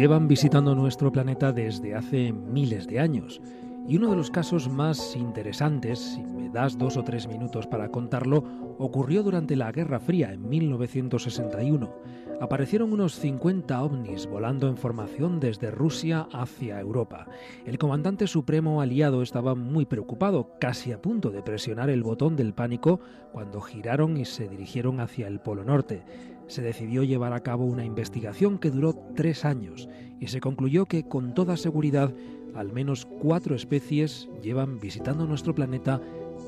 Llevan visitando nuestro planeta desde hace miles de años. Y uno de los casos más interesantes, si me das dos o tres minutos para contarlo, ocurrió durante la Guerra Fría en 1961. Aparecieron unos 50 ovnis volando en formación desde Rusia hacia Europa. El comandante supremo aliado estaba muy preocupado, casi a punto de presionar el botón del pánico cuando giraron y se dirigieron hacia el Polo Norte se decidió llevar a cabo una investigación que duró tres años y se concluyó que con toda seguridad al menos cuatro especies llevan visitando nuestro planeta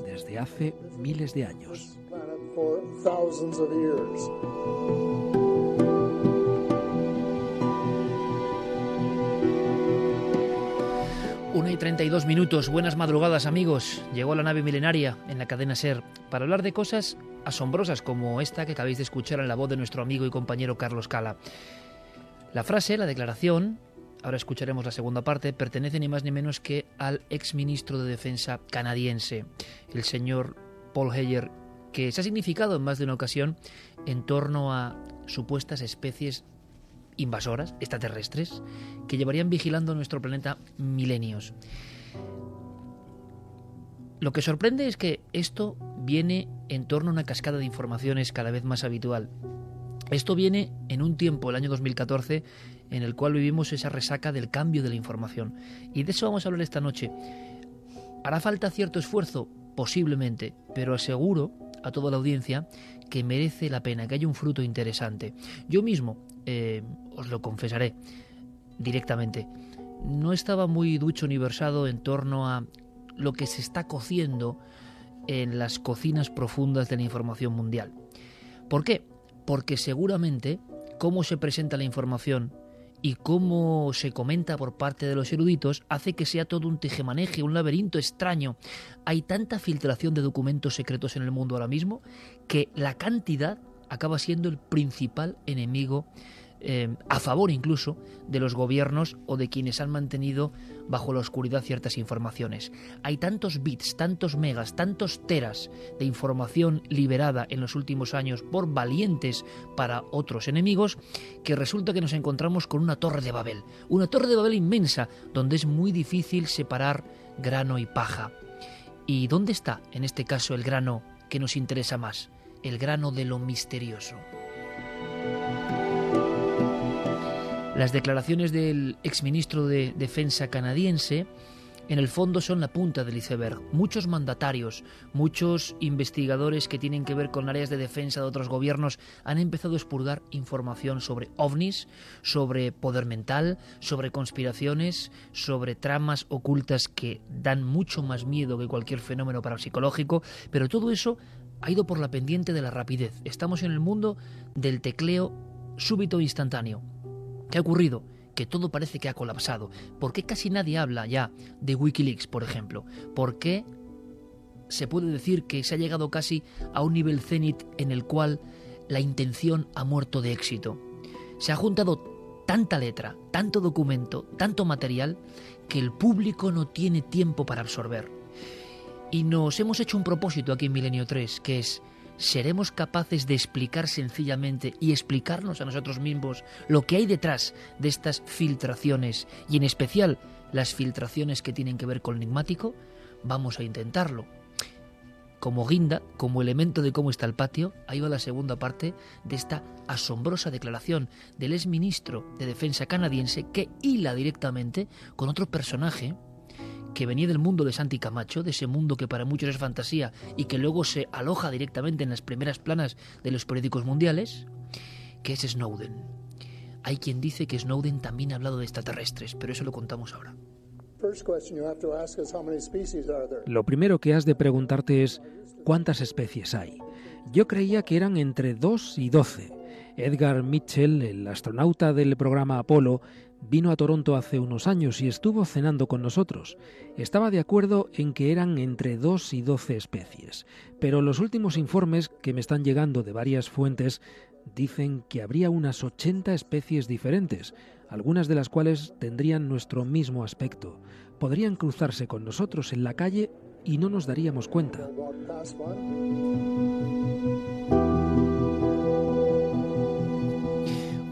desde hace miles de años. 1 y 32 minutos, buenas madrugadas amigos. Llegó la nave milenaria en la cadena Ser para hablar de cosas asombrosas como esta que acabáis de escuchar en la voz de nuestro amigo y compañero Carlos Cala. La frase, la declaración, ahora escucharemos la segunda parte, pertenece ni más ni menos que al exministro de Defensa canadiense, el señor Paul Heyer, que se ha significado en más de una ocasión en torno a supuestas especies invasoras, extraterrestres, que llevarían vigilando nuestro planeta milenios. Lo que sorprende es que esto viene en torno a una cascada de informaciones cada vez más habitual. Esto viene en un tiempo, el año 2014, en el cual vivimos esa resaca del cambio de la información. Y de eso vamos a hablar esta noche. ¿Hará falta cierto esfuerzo? Posiblemente, pero aseguro a toda la audiencia que merece la pena, que haya un fruto interesante. Yo mismo eh, os lo confesaré directamente, no estaba muy ducho ni versado en torno a lo que se está cociendo en las cocinas profundas de la información mundial. ¿Por qué? Porque seguramente cómo se presenta la información y cómo se comenta por parte de los eruditos hace que sea todo un tejemaneje, un laberinto extraño. Hay tanta filtración de documentos secretos en el mundo ahora mismo que la cantidad acaba siendo el principal enemigo eh, a favor incluso de los gobiernos o de quienes han mantenido bajo la oscuridad ciertas informaciones. Hay tantos bits, tantos megas, tantos teras de información liberada en los últimos años por valientes para otros enemigos que resulta que nos encontramos con una torre de Babel, una torre de Babel inmensa donde es muy difícil separar grano y paja. ¿Y dónde está en este caso el grano que nos interesa más? El grano de lo misterioso. Las declaraciones del exministro de Defensa canadiense en el fondo son la punta del iceberg. Muchos mandatarios, muchos investigadores que tienen que ver con áreas de defensa de otros gobiernos han empezado a expurgar información sobre ovnis, sobre poder mental, sobre conspiraciones, sobre tramas ocultas que dan mucho más miedo que cualquier fenómeno parapsicológico, pero todo eso ha ido por la pendiente de la rapidez. Estamos en el mundo del tecleo súbito e instantáneo. ¿Qué ha ocurrido? que todo parece que ha colapsado? ¿Por qué casi nadie habla ya de Wikileaks, por ejemplo? ¿Por qué se puede decir que se ha llegado casi a un nivel cenit en el cual la intención ha muerto de éxito? Se ha juntado tanta letra, tanto documento, tanto material, que el público no tiene tiempo para absorber. Y nos hemos hecho un propósito aquí en Milenio 3, que es ¿Seremos capaces de explicar sencillamente y explicarnos a nosotros mismos lo que hay detrás de estas filtraciones y en especial las filtraciones que tienen que ver con el enigmático? Vamos a intentarlo. Como guinda, como elemento de cómo está el patio, ahí va la segunda parte de esta asombrosa declaración del exministro de Defensa canadiense que hila directamente con otro personaje que venía del mundo de Santi Camacho, de ese mundo que para muchos es fantasía y que luego se aloja directamente en las primeras planas de los periódicos mundiales, que es Snowden. Hay quien dice que Snowden también ha hablado de extraterrestres, pero eso lo contamos ahora. Lo primero que has de preguntarte es cuántas especies hay. Yo creía que eran entre 2 y 12. Edgar Mitchell, el astronauta del programa Apolo, Vino a Toronto hace unos años y estuvo cenando con nosotros. Estaba de acuerdo en que eran entre 2 y 12 especies, pero los últimos informes que me están llegando de varias fuentes dicen que habría unas 80 especies diferentes, algunas de las cuales tendrían nuestro mismo aspecto. Podrían cruzarse con nosotros en la calle y no nos daríamos cuenta.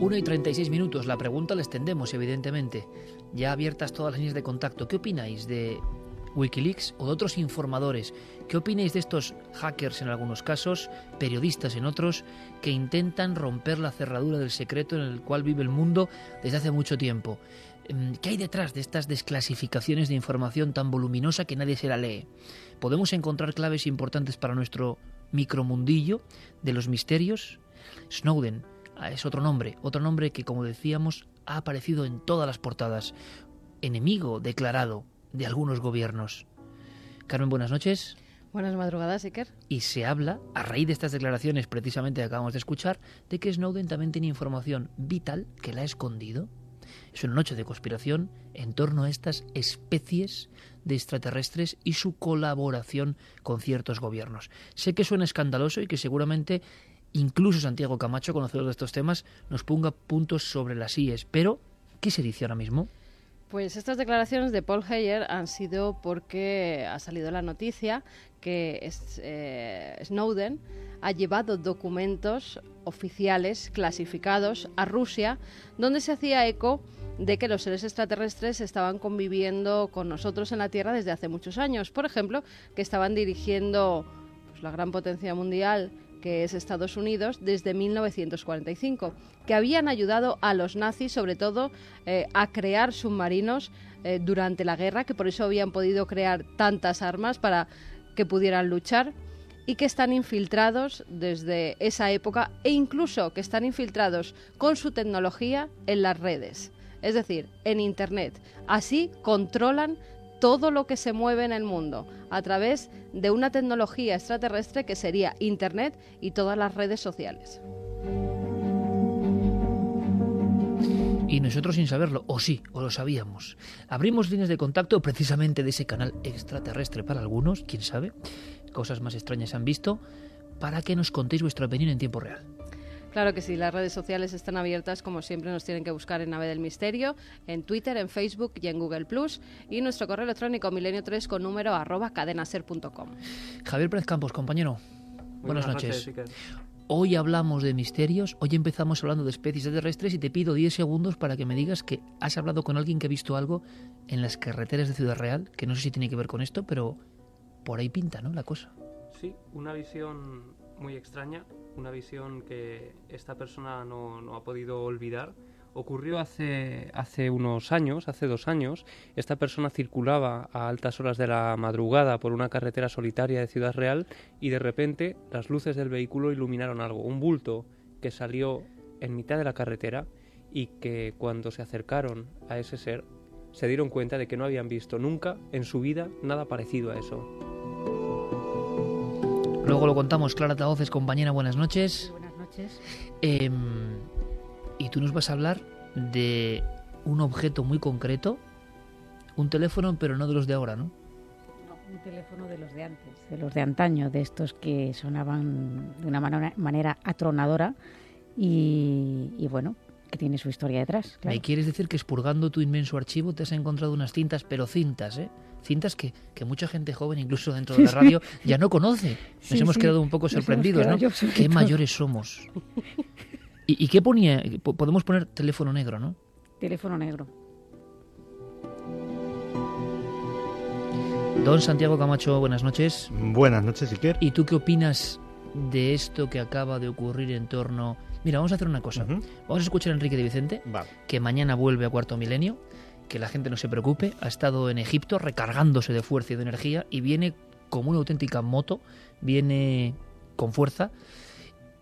1 y 36 minutos. La pregunta la extendemos, evidentemente. Ya abiertas todas las líneas de contacto. ¿Qué opináis de Wikileaks o de otros informadores? ¿Qué opináis de estos hackers en algunos casos, periodistas en otros, que intentan romper la cerradura del secreto en el cual vive el mundo desde hace mucho tiempo? Em, ¿Qué hay detrás de estas desclasificaciones de información tan voluminosa que nadie se la lee? ¿Podemos encontrar claves importantes para nuestro micromundillo de los misterios? Snowden, es otro nombre, otro nombre que, como decíamos, ha aparecido en todas las portadas. Enemigo declarado de algunos gobiernos. Carmen, buenas noches. Buenas madrugadas, Iker. Y se habla, a raíz de estas declaraciones precisamente que acabamos de escuchar, de que Snowden también tiene información vital que la ha escondido. Es una noche de conspiración en torno a estas especies de extraterrestres y su colaboración con ciertos gobiernos. Sé que suena escandaloso y que seguramente incluso Santiago Camacho, conocedor de estos temas, nos ponga puntos sobre las IES. Pero, ¿qué se dice ahora mismo? Pues estas declaraciones de Paul Heyer han sido porque ha salido la noticia que eh, Snowden ha llevado documentos oficiales clasificados a Rusia donde se hacía eco de que los seres extraterrestres estaban conviviendo con nosotros en la Tierra desde hace muchos años. Por ejemplo, que estaban dirigiendo pues, la gran potencia mundial que es Estados Unidos, desde 1945, que habían ayudado a los nazis, sobre todo, eh, a crear submarinos eh, durante la guerra, que por eso habían podido crear tantas armas para que pudieran luchar y que están infiltrados desde esa época e incluso que están infiltrados con su tecnología en las redes, es decir, en Internet. Así controlan todo lo que se mueve en el mundo a través de una tecnología extraterrestre que sería Internet y todas las redes sociales. Y nosotros sin saberlo, o sí, o lo sabíamos. Abrimos líneas de contacto precisamente de ese canal extraterrestre para algunos, quién sabe, cosas más extrañas han visto, para que nos contéis vuestra opinión en tiempo real. Claro que sí, las redes sociales están abiertas, como siempre nos tienen que buscar en Nave del Misterio, en Twitter, en Facebook y en Google Plus, y nuestro correo electrónico milenio3 con número arroba cadenaser.com. Javier Pérez Campos, compañero, buenas, noches. Hoy hablamos de misterios, hoy empezamos hablando de especies terrestres y te pido 10 segundos para que me digas que has hablado con alguien que ha visto algo en las carreteras de Ciudad Real, que no sé si tiene que ver con esto, pero por ahí pinta, ¿no? La cosa. Sí, una visión muy extraña, una visión que esta persona no, ha podido olvidar. Ocurrió hace, hace unos años, hace dos años. Esta persona circulaba a altas horas de la madrugada por una carretera solitaria de Ciudad Real y de repente las luces del vehículo iluminaron algo, un bulto que salió en mitad de la carretera y que cuando se acercaron a ese ser se dieron cuenta de que no habían visto nunca en su vida nada parecido a eso. Luego lo contamos. Clara Taoces, compañera, buenas noches. Buenas noches. Em, y tú nos vas a hablar de un objeto muy concreto, un teléfono, pero no de los de ahora, ¿no? un teléfono de los de antes, de los de antaño, de estos que sonaban de una manera, atronadora y, bueno, que tiene su historia detrás. ¿Me quieres decir que expurgando tu inmenso archivo te has encontrado unas cintas, pero cintas, ¿eh? Cintas que, mucha gente joven, incluso dentro de la radio, ya no conoce. Nos hemos quedado un poco sorprendidos, ¿no? Qué mayores somos. ¿Y, ¿Y qué ponía? Podemos poner teléfono negro, ¿no? Teléfono negro. Don Santiago Camacho, buenas noches. Buenas noches, Iker. ¿Y tú qué opinas de esto que acaba de ocurrir en torno... Mira, vamos a hacer una cosa. Vamos a escuchar a Enrique de Vicente, que mañana vuelve a Cuarto Milenio, que la gente no se preocupe, ha estado en Egipto recargándose de fuerza y de energía y viene como una auténtica moto, viene con fuerza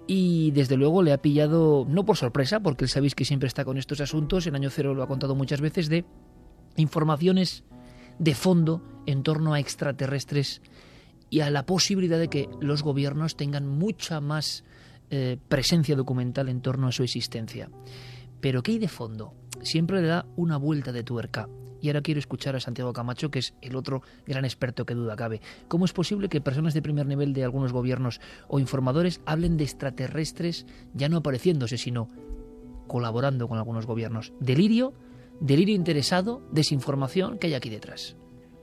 y desde luego le ha pillado, no por sorpresa, porque él sabéis que siempre está con estos asuntos, en año cero lo ha contado muchas veces, de informaciones de fondo en torno a extraterrestres y a la posibilidad de que los gobiernos tengan mucha más eh, presencia documental en torno a su existencia. Pero ¿qué hay de fondo? Siempre le da una vuelta de tuerca. Y ahora quiero escuchar a Santiago Camacho, que es el otro gran experto que duda cabe. ¿Cómo es posible que personas de primer nivel de algunos gobiernos o informadores hablen de extraterrestres ya no apareciéndose, sino colaborando con algunos gobiernos? Delirio delirio interesado, desinformación que hay aquí detrás.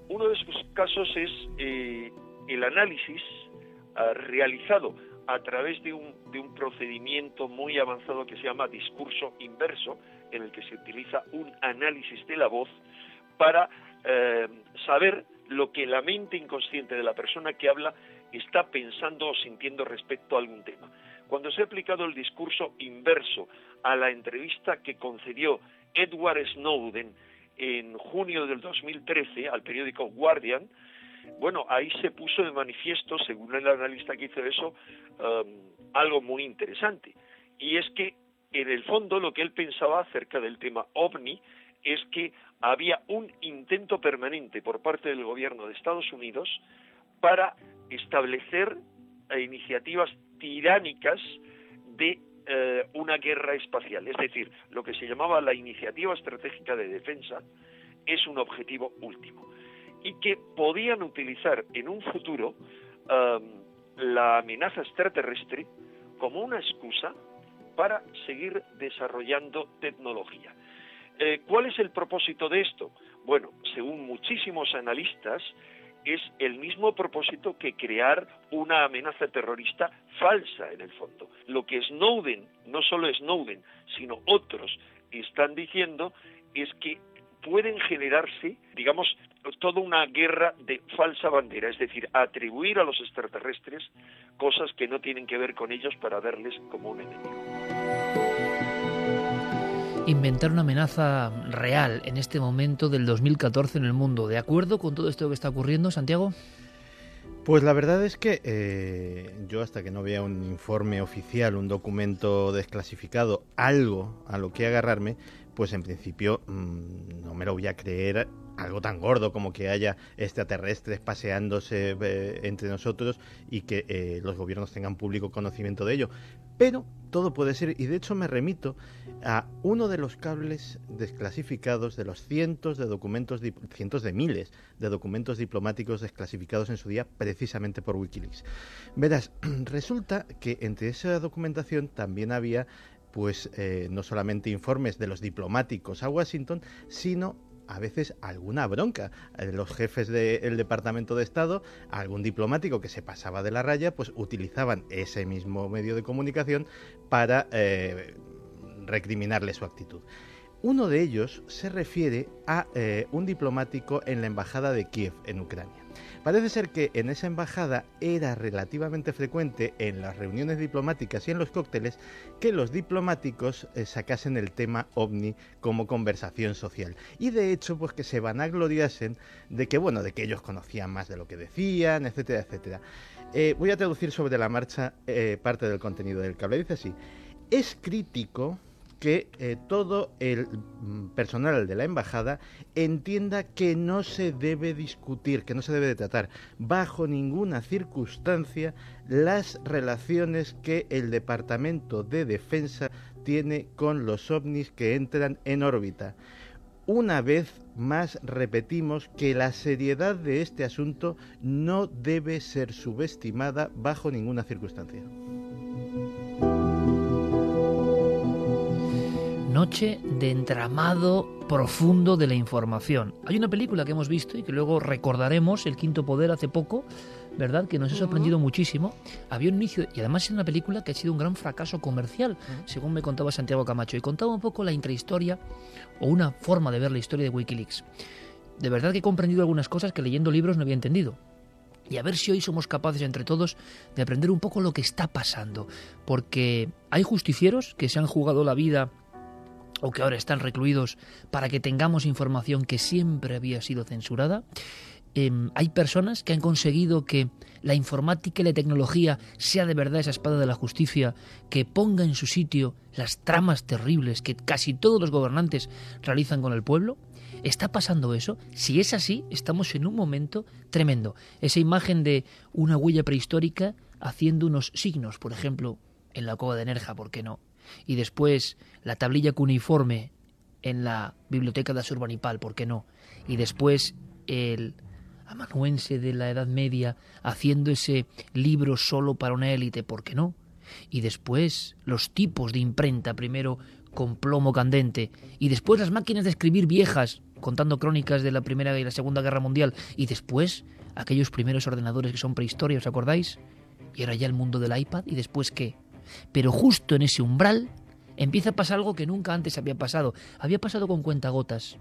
Uno de esos casos es eh, el análisis ah, realizado a través de un, de un procedimiento muy avanzado que se llama discurso inverso, en el que se utiliza un análisis de la voz para eh, saber lo que la mente inconsciente de la persona que habla está pensando o sintiendo respecto a algún tema. Cuando se ha aplicado el discurso inverso a la entrevista que concedió Edward Snowden en junio del 2013 al periódico Guardian, bueno, ahí se puso de manifiesto, según el analista que hizo eso, um, algo muy interesante. Y es que, en el fondo, lo que él pensaba acerca del tema ovni es que había un intento permanente por parte del gobierno de Estados Unidos para establecer eh, iniciativas tiránicas de eh, una guerra espacial. Es decir, lo que se llamaba la iniciativa estratégica de defensa es un objetivo último. Y que podían utilizar en un futuro um, la amenaza extraterrestre como una excusa para seguir desarrollando tecnología. Eh, ¿Cuál es el propósito de esto? Bueno, según muchísimos analistas, es el mismo propósito que crear una amenaza terrorista falsa en el fondo. Lo que Snowden, no solo Snowden, sino otros están diciendo es que pueden generarse, digamos, toda una guerra de falsa bandera, es decir, atribuir a los extraterrestres cosas que no tienen que ver con ellos para verles como un enemigo inventar una amenaza real en este momento del 2014 en el mundo. ¿De acuerdo con todo esto que está ocurriendo, Santiago? Pues la verdad es que eh, yo hasta que no vea un informe oficial, un documento desclasificado, algo a lo que agarrarme, pues en principio mm, no me lo voy a creer algo tan gordo como que haya extraterrestres paseándose eh, entre nosotros y que eh, los gobiernos tengan público conocimiento de ello. Pero todo puede ser, y de hecho me remito a uno de los cables desclasificados de los cientos de documentos, cientos de miles de documentos diplomáticos desclasificados en su día precisamente por Wikileaks. Verás, resulta que entre esa documentación también había pues eh, no solamente informes de los diplomáticos a Washington, sino a veces alguna bronca. Eh, los jefes del Departamento de Estado, algún diplomático que se pasaba de la raya, pues utilizaban ese mismo medio de comunicación para eh, recriminarle su actitud. Uno de ellos se refiere a un diplomático en la Embajada de Kiev, en Ucrania. Parece ser que en esa embajada era relativamente frecuente en las reuniones diplomáticas y en los cócteles que los diplomáticos eh, sacasen el tema ovni como conversación social. Y de hecho, pues que se vanagloriasen de que, bueno, de que ellos conocían más de lo que decían, etcétera, etcétera. Eh, voy a traducir sobre la marcha eh, parte del contenido del cable. Dice así, es crítico que eh, todo el mm, personal de la embajada entienda que no se debe discutir, que no se debe de tratar bajo ninguna circunstancia las relaciones que el Departamento de Defensa tiene con los ovnis que entran en órbita. una vez más repetimos que la seriedad de este asunto no debe ser subestimada bajo ninguna circunstancia. Noche de entramado profundo de la información. Hay una película que hemos visto y que luego recordaremos, El Quinto Poder, hace poco, ¿verdad? Que nos ha sorprendido muchísimo. Había un inicio, y además es una película que ha sido un gran fracaso comercial, según me contaba Santiago Camacho, y contaba un poco la intrahistoria o una forma de ver la historia de Wikileaks. De verdad que he comprendido algunas cosas que leyendo libros no había entendido. Y a ver si hoy somos capaces entre todos de aprender un poco lo que está pasando. Porque hay justicieros que se han jugado la vida o que ahora están recluidos para que tengamos información que siempre había sido censurada. Em, hay personas que han conseguido que la informática y la tecnología sea de verdad esa espada de la justicia que ponga en su sitio las tramas terribles que casi todos los gobernantes realizan con el pueblo. ¿Está pasando eso? Si es así, estamos en un momento tremendo. Esa imagen de una huella prehistórica haciendo unos signos, por ejemplo, en la cova de Nerja, ¿por qué no? Y después la tablilla cuneiforme en la biblioteca de Asurbanipal, ¿por qué no? Y después el amanuense de la Edad Media haciendo ese libro solo para una élite, ¿por qué no? Y después los tipos de imprenta, primero con plomo candente, y después las máquinas de escribir viejas, contando crónicas de la Primera y la Segunda Guerra Mundial, y después aquellos primeros ordenadores que son prehistoria, ¿os acordáis? Y ahora ya el mundo del iPad, y después qué? Pero justo en ese umbral empieza a pasar algo que nunca antes había pasado. Había pasado con cuentagotas.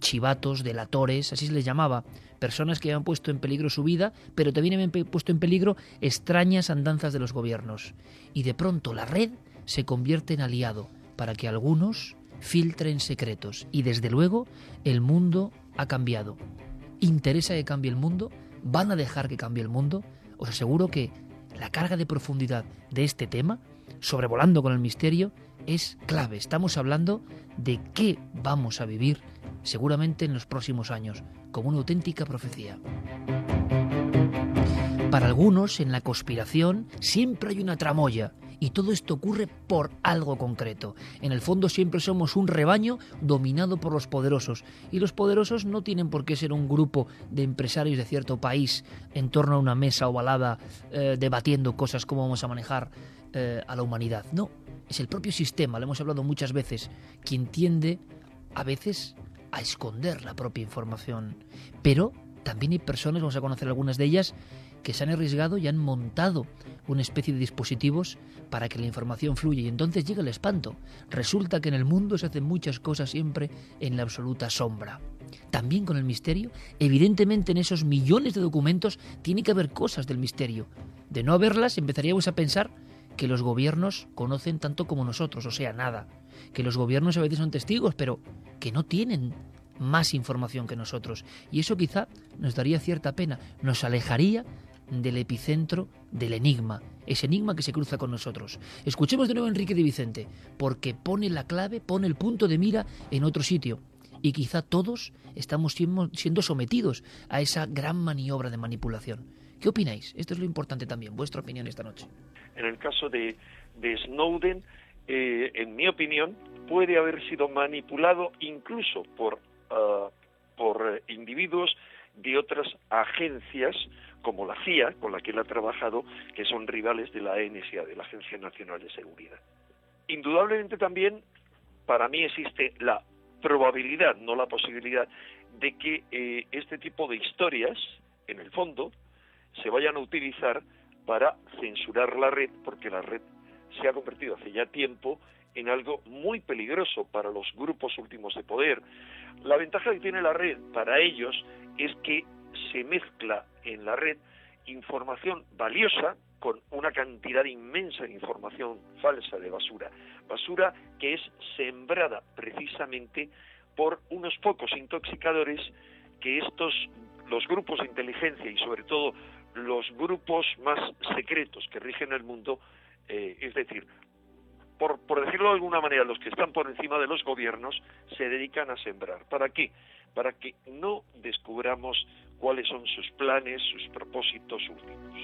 Chivatos, delatores, así se les llamaba, personas que habían puesto en peligro su vida, pero también habían puesto en peligro extrañas andanzas de los gobiernos. Y de pronto la red se convierte en aliado para que algunos filtren secretos. Y desde luego el mundo ha cambiado. ¿Interesa que cambie el mundo? ¿Van a dejar que cambie el mundo? Os aseguro que la carga de profundidad de este tema, sobrevolando con el misterio, es clave. Estamos hablando de qué vamos a vivir seguramente en los próximos años, como una auténtica profecía. Para algunos, en la conspiración, siempre hay una tramoya, y todo esto ocurre por algo concreto. En el fondo siempre somos un rebaño dominado por los poderosos. Y los poderosos no tienen por qué ser un grupo de empresarios de cierto país en torno a una mesa ovalada eh, debatiendo cosas como vamos a manejar eh, a la humanidad. No, es el propio sistema, lo hemos hablado muchas veces, quien tiende a veces a esconder la propia información. Pero también hay personas, vamos a conocer algunas de ellas, que se han arriesgado y han montado una especie de dispositivos para que la información fluya y entonces llega el espanto. Resulta que en el mundo se hacen muchas cosas siempre en la absoluta sombra. También con el misterio, evidentemente en esos millones de documentos tiene que haber cosas del misterio. De no haberlas empezaríamos a pensar que los gobiernos conocen tanto como nosotros, o sea, nada. Que los gobiernos a veces son testigos, pero que no tienen más información que nosotros. Y eso quizá nos daría cierta pena, nos alejaría del epicentro del enigma, ese enigma que se cruza con nosotros. Escuchemos de nuevo a Enrique de Vicente, porque pone la clave, pone el punto de mira en otro sitio. Y quizá todos estamos siendo sometidos a esa gran maniobra de manipulación. ¿Qué opináis? Esto es lo importante también, vuestra opinión esta noche. En el caso de, Snowden, eh, en mi opinión, puede haber sido manipulado incluso por, ah, por individuos de otras agencias como la CIA, con la que él ha trabajado, que son rivales de la NSA, de la Agencia Nacional de Seguridad. Indudablemente también para mí existe la probabilidad, no la posibilidad, de que eh, este tipo de historias, en el fondo, se vayan a utilizar para censurar la red, porque la red se ha convertido hace ya tiempo en algo muy peligroso para los grupos últimos de poder. La ventaja que tiene la red para ellos es que se mezcla en la red información valiosa con una cantidad inmensa de información falsa de basura. Basura que es sembrada precisamente por unos pocos intoxicadores que estos, los grupos de inteligencia y sobre todo los grupos más secretos que rigen el mundo, eh, es decir, por, decirlo de alguna manera, los que están por encima de los gobiernos se dedican a sembrar. ¿Para qué? Para que no descubramos cuáles son sus planes, sus propósitos últimos.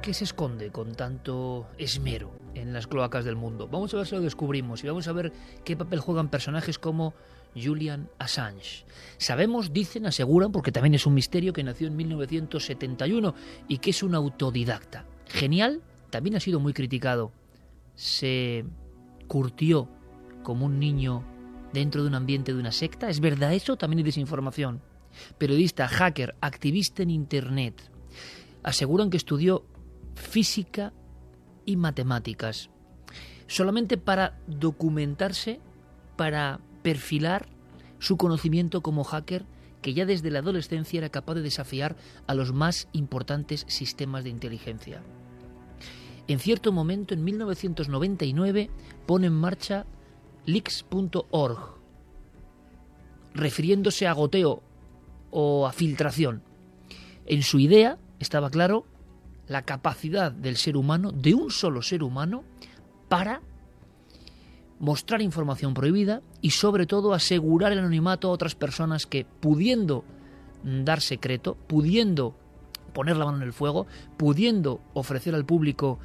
¿Qué se esconde con tanto esmero en las cloacas del mundo? Vamos a ver si lo descubrimos y vamos a ver qué papel juegan personajes como Julian Assange. Sabemos, dicen, aseguran, porque también es un misterio, que nació en 1971 y que es un autodidacta. Genial, también ha sido muy criticado. Se curtió como un niño dentro de un ambiente de una secta. ¿Es verdad eso? También hay desinformación. Periodista, hacker, activista en Internet. Aseguran que estudió física y matemáticas. Solamente para documentarse, para perfilar su conocimiento como hacker que ya desde la adolescencia era capaz de desafiar a los más importantes sistemas de inteligencia. En cierto momento, en 1999, pone en marcha leaks.org, refiriéndose a goteo o a filtración. En su idea estaba claro la capacidad del ser humano, de un solo ser humano, para mostrar información prohibida y sobre todo asegurar el anonimato a otras personas que pudiendo dar secreto, pudiendo poner la mano en el fuego, pudiendo ofrecer al público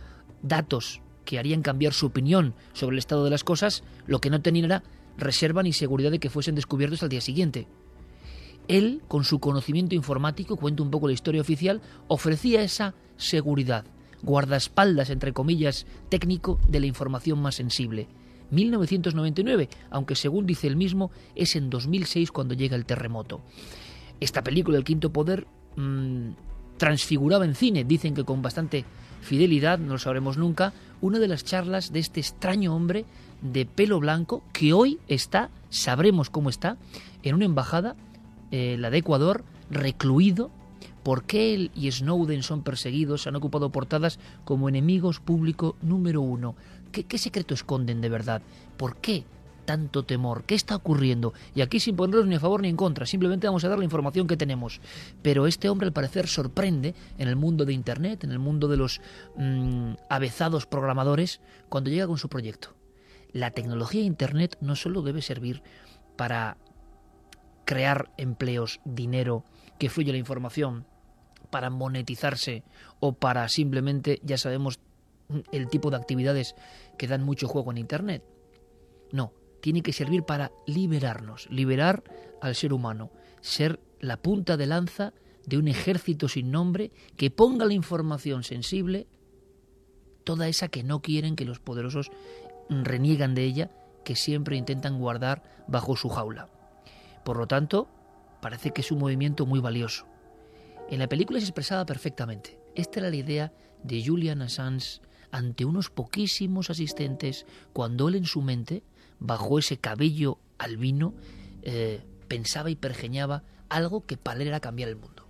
datos que harían cambiar su opinión sobre el estado de las cosas, lo que no tenían era reserva ni seguridad de que fuesen descubiertos al día siguiente. Él, con su conocimiento informático, cuenta un poco la historia oficial, ofrecía esa seguridad, guardaespaldas, entre comillas, técnico de la información más sensible. 1999, aunque según dice él mismo, es en 2006 cuando llega el terremoto. Esta película, El Quinto Poder, mm, transfiguraba en cine, dicen que con bastante fidelidad, no lo sabremos nunca, una de las charlas de este extraño hombre de pelo blanco que hoy está, sabremos cómo está, en una embajada, eh, la de Ecuador, recluido. ¿Por qué él y Snowden son perseguidos? Han ocupado portadas como enemigos público número uno. ¿Qué, secreto esconden de verdad? ¿Por qué tanto temor? ¿Qué está ocurriendo? Y aquí sin ponerlos ni a favor ni en contra, simplemente vamos a dar la información que tenemos. Pero este hombre al parecer sorprende en el mundo de Internet, en el mundo de los mm, avezados programadores, cuando llega con su proyecto. La tecnología de Internet no solo debe servir para crear empleos, dinero, que fluya la información, para monetizarse o para simplemente, ya sabemos, el tipo de actividades que dan mucho juego en Internet. No, tiene que servir para liberarnos, liberar al ser humano, ser la punta de lanza de un ejército sin nombre que ponga la información sensible, toda esa que no quieren que los poderosos reniegan de ella, que siempre intentan guardar bajo su jaula. Por lo tanto, parece que es un movimiento muy valioso. En la película se expresaba perfectamente. Esta era la idea de Julian Assange ante unos poquísimos asistentes cuando él en su mente, bajo ese cabello albino, eh, pensaba y pergeñaba algo que para él era cambiar el mundo.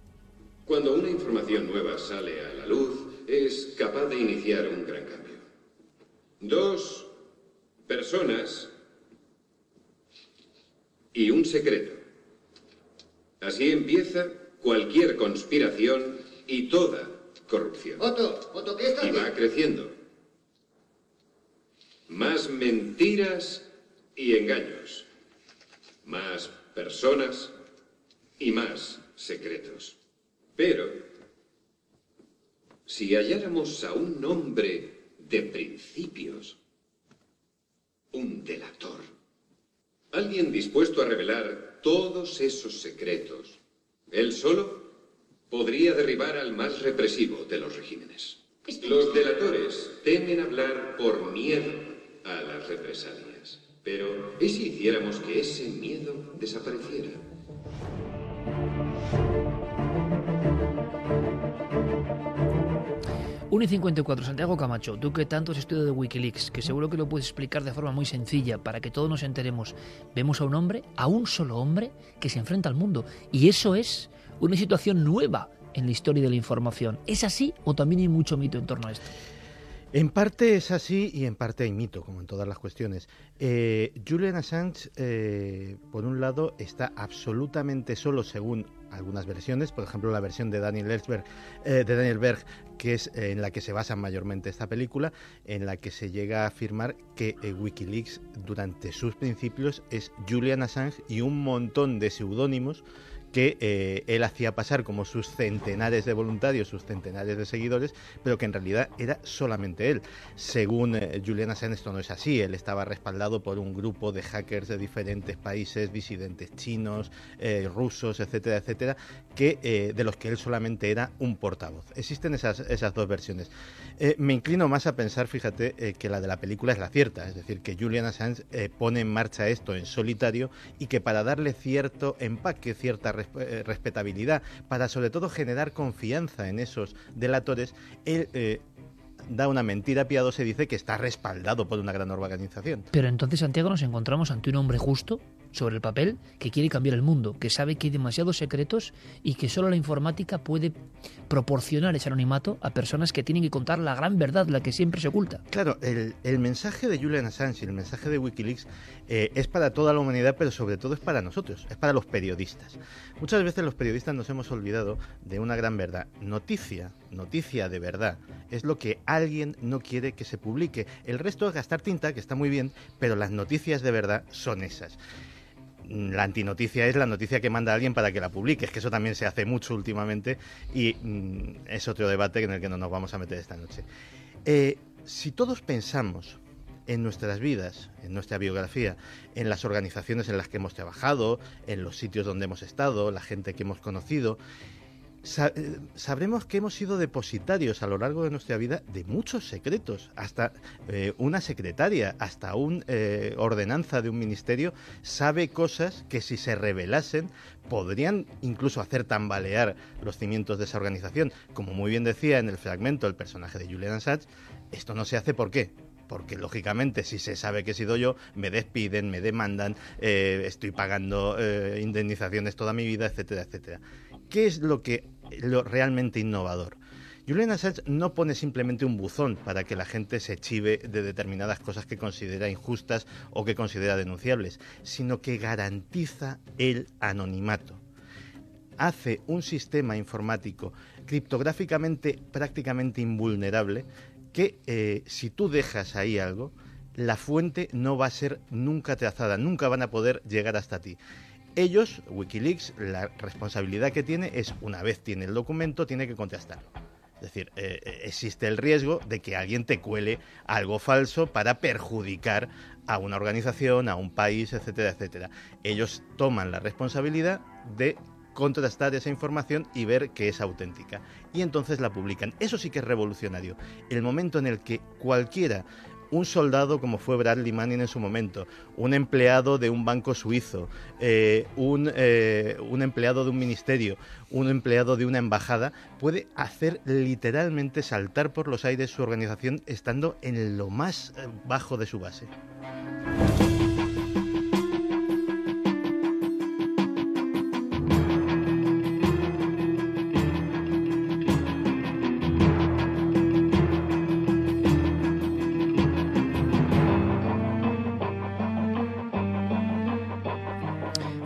Cuando una información nueva sale a la luz, es capaz de iniciar un gran cambio. Dos personas y un secreto. Así empieza cualquier conspiración y toda corrupción. y va creciendo. Más mentiras y engaños. Más personas y más secretos. Pero, si halláramos a un hombre de principios, un delator, alguien dispuesto a revelar todos esos secretos, él solo podría derribar al más represivo de los regímenes. Los delatores temen hablar por miedo a las represalias. Pero, ¿y si hiciéramos que ese miedo desapareciera? y 54, Santiago Camacho, tú que tanto has estudiado de Wikileaks, que seguro que lo puedes explicar de forma muy sencilla para que todos nos enteremos. Vemos a un hombre, a un solo hombre, que se enfrenta al mundo. Y eso es una situación nueva en la historia de la información. ¿Es así o también hay mucho mito en torno a esto? En parte es así y en parte hay mito, como en todas las cuestiones. Eh, Julian Assange, eh, por un lado, está absolutamente solo según algunas versiones, por ejemplo la versión de Daniel, eh, de Daniel Berg, que es en la que se basa mayormente esta película, en la que se llega a afirmar que Wikileaks durante sus principios es Julian Assange y un montón de seudónimos que eh, él hacía pasar como sus centenares de voluntarios, sus centenares de seguidores, pero que en realidad era solamente él. Según eh, Julian Assange esto no es así, él estaba respaldado por un grupo de hackers de diferentes países, disidentes chinos, eh, rusos, etcétera, etcétera, que, de los que él solamente era un portavoz. Existen esas, esas dos versiones. me inclino más a pensar, fíjate, que la de la película es la cierta, es decir, que Julian Assange pone en marcha esto en solitario y que para darle cierto empaque, cierta eh, respetabilidad, para sobre todo generar confianza en esos delatores, él eh, da una mentira piadosa y dice que está respaldado por una gran organización. Pero entonces, Santiago, nos encontramos ante un hombre justo sobre el papel que quiere cambiar el mundo, que sabe que hay demasiados secretos y que solo la informática puede proporcionar ese anonimato a personas que tienen que contar la gran verdad, la que siempre se oculta. Claro, el, mensaje de Julian Assange el mensaje de Wikileaks eh, es para toda la humanidad, pero sobre todo es para nosotros, es para los periodistas. Muchas veces los periodistas nos hemos olvidado de una gran verdad. Noticia, noticia de verdad, es lo que alguien no quiere que se publique. El resto es gastar tinta, que está muy bien, pero las noticias de verdad son esas la antinoticia es la noticia que manda alguien para que la publique, es que eso también se hace mucho últimamente y mm, es otro debate en el que no nos vamos a meter esta noche. Eh, si todos pensamos en nuestras vidas, en nuestra biografía, en las organizaciones en las que hemos trabajado, en los sitios donde hemos estado, la gente que hemos conocido, sabremos que hemos sido depositarios a lo largo de nuestra vida de muchos secretos, hasta eh, una secretaria, hasta una eh, ordenanza de un ministerio sabe cosas que si se revelasen podrían incluso hacer tambalear los cimientos de esa organización. Como muy bien decía en el fragmento el personaje de Julian Assange, esto no se hace ¿por qué? Porque lógicamente si se sabe que he sido yo, me despiden, me demandan, estoy pagando indemnizaciones toda mi vida, etcétera, etcétera. ¿Qué es lo que lo realmente innovador. Julian Assange no pone simplemente un buzón para que la gente se chive de determinadas cosas que considera injustas o que considera denunciables, sino que garantiza el anonimato. Hace un sistema informático criptográficamente prácticamente invulnerable que eh, si tú dejas ahí algo, la fuente no va a ser nunca trazada, nunca van a poder llegar hasta ti ellos, Wikileaks, la responsabilidad que tiene es, una vez tiene el documento, tiene que contestarlo. Es decir, eh, eh, existe el riesgo de que alguien te cuele algo falso para perjudicar a una organización, a un país, etcétera, etcétera. Ellos toman la responsabilidad de contrastar esa información y ver que es auténtica. Y entonces la publican. Eso sí que es revolucionario. El momento en el que cualquiera un soldado como fue Bradley Manning en su momento, un empleado de un banco suizo, eh, un, eh, un empleado de un ministerio, un empleado de una embajada, puede hacer literalmente saltar por los aires su organización estando en lo más eh, bajo de su base.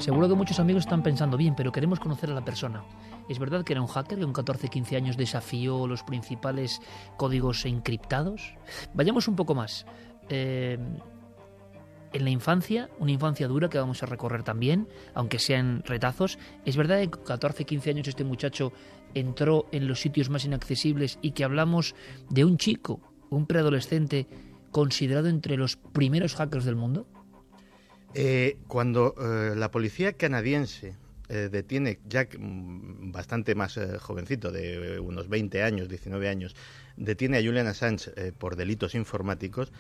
Seguro que muchos amigos están pensando, bien, pero queremos conocer a la persona. ¿Es verdad que era un hacker que con 14-15 años desafió los principales códigos encriptados? Vayamos un poco más. Eh, en la infancia, una infancia dura que vamos a recorrer también, aunque sean retazos, ¿es verdad que con 14-15 años este muchacho entró en los sitios más inaccesibles y que hablamos de un chico, un preadolescente, considerado entre los primeros hackers del mundo? Eh, cuando eh, la policía canadiense eh, detiene, ya mm, bastante más jovencito, de unos 20 años, 19 años, detiene a Julian Assange por delitos informáticos,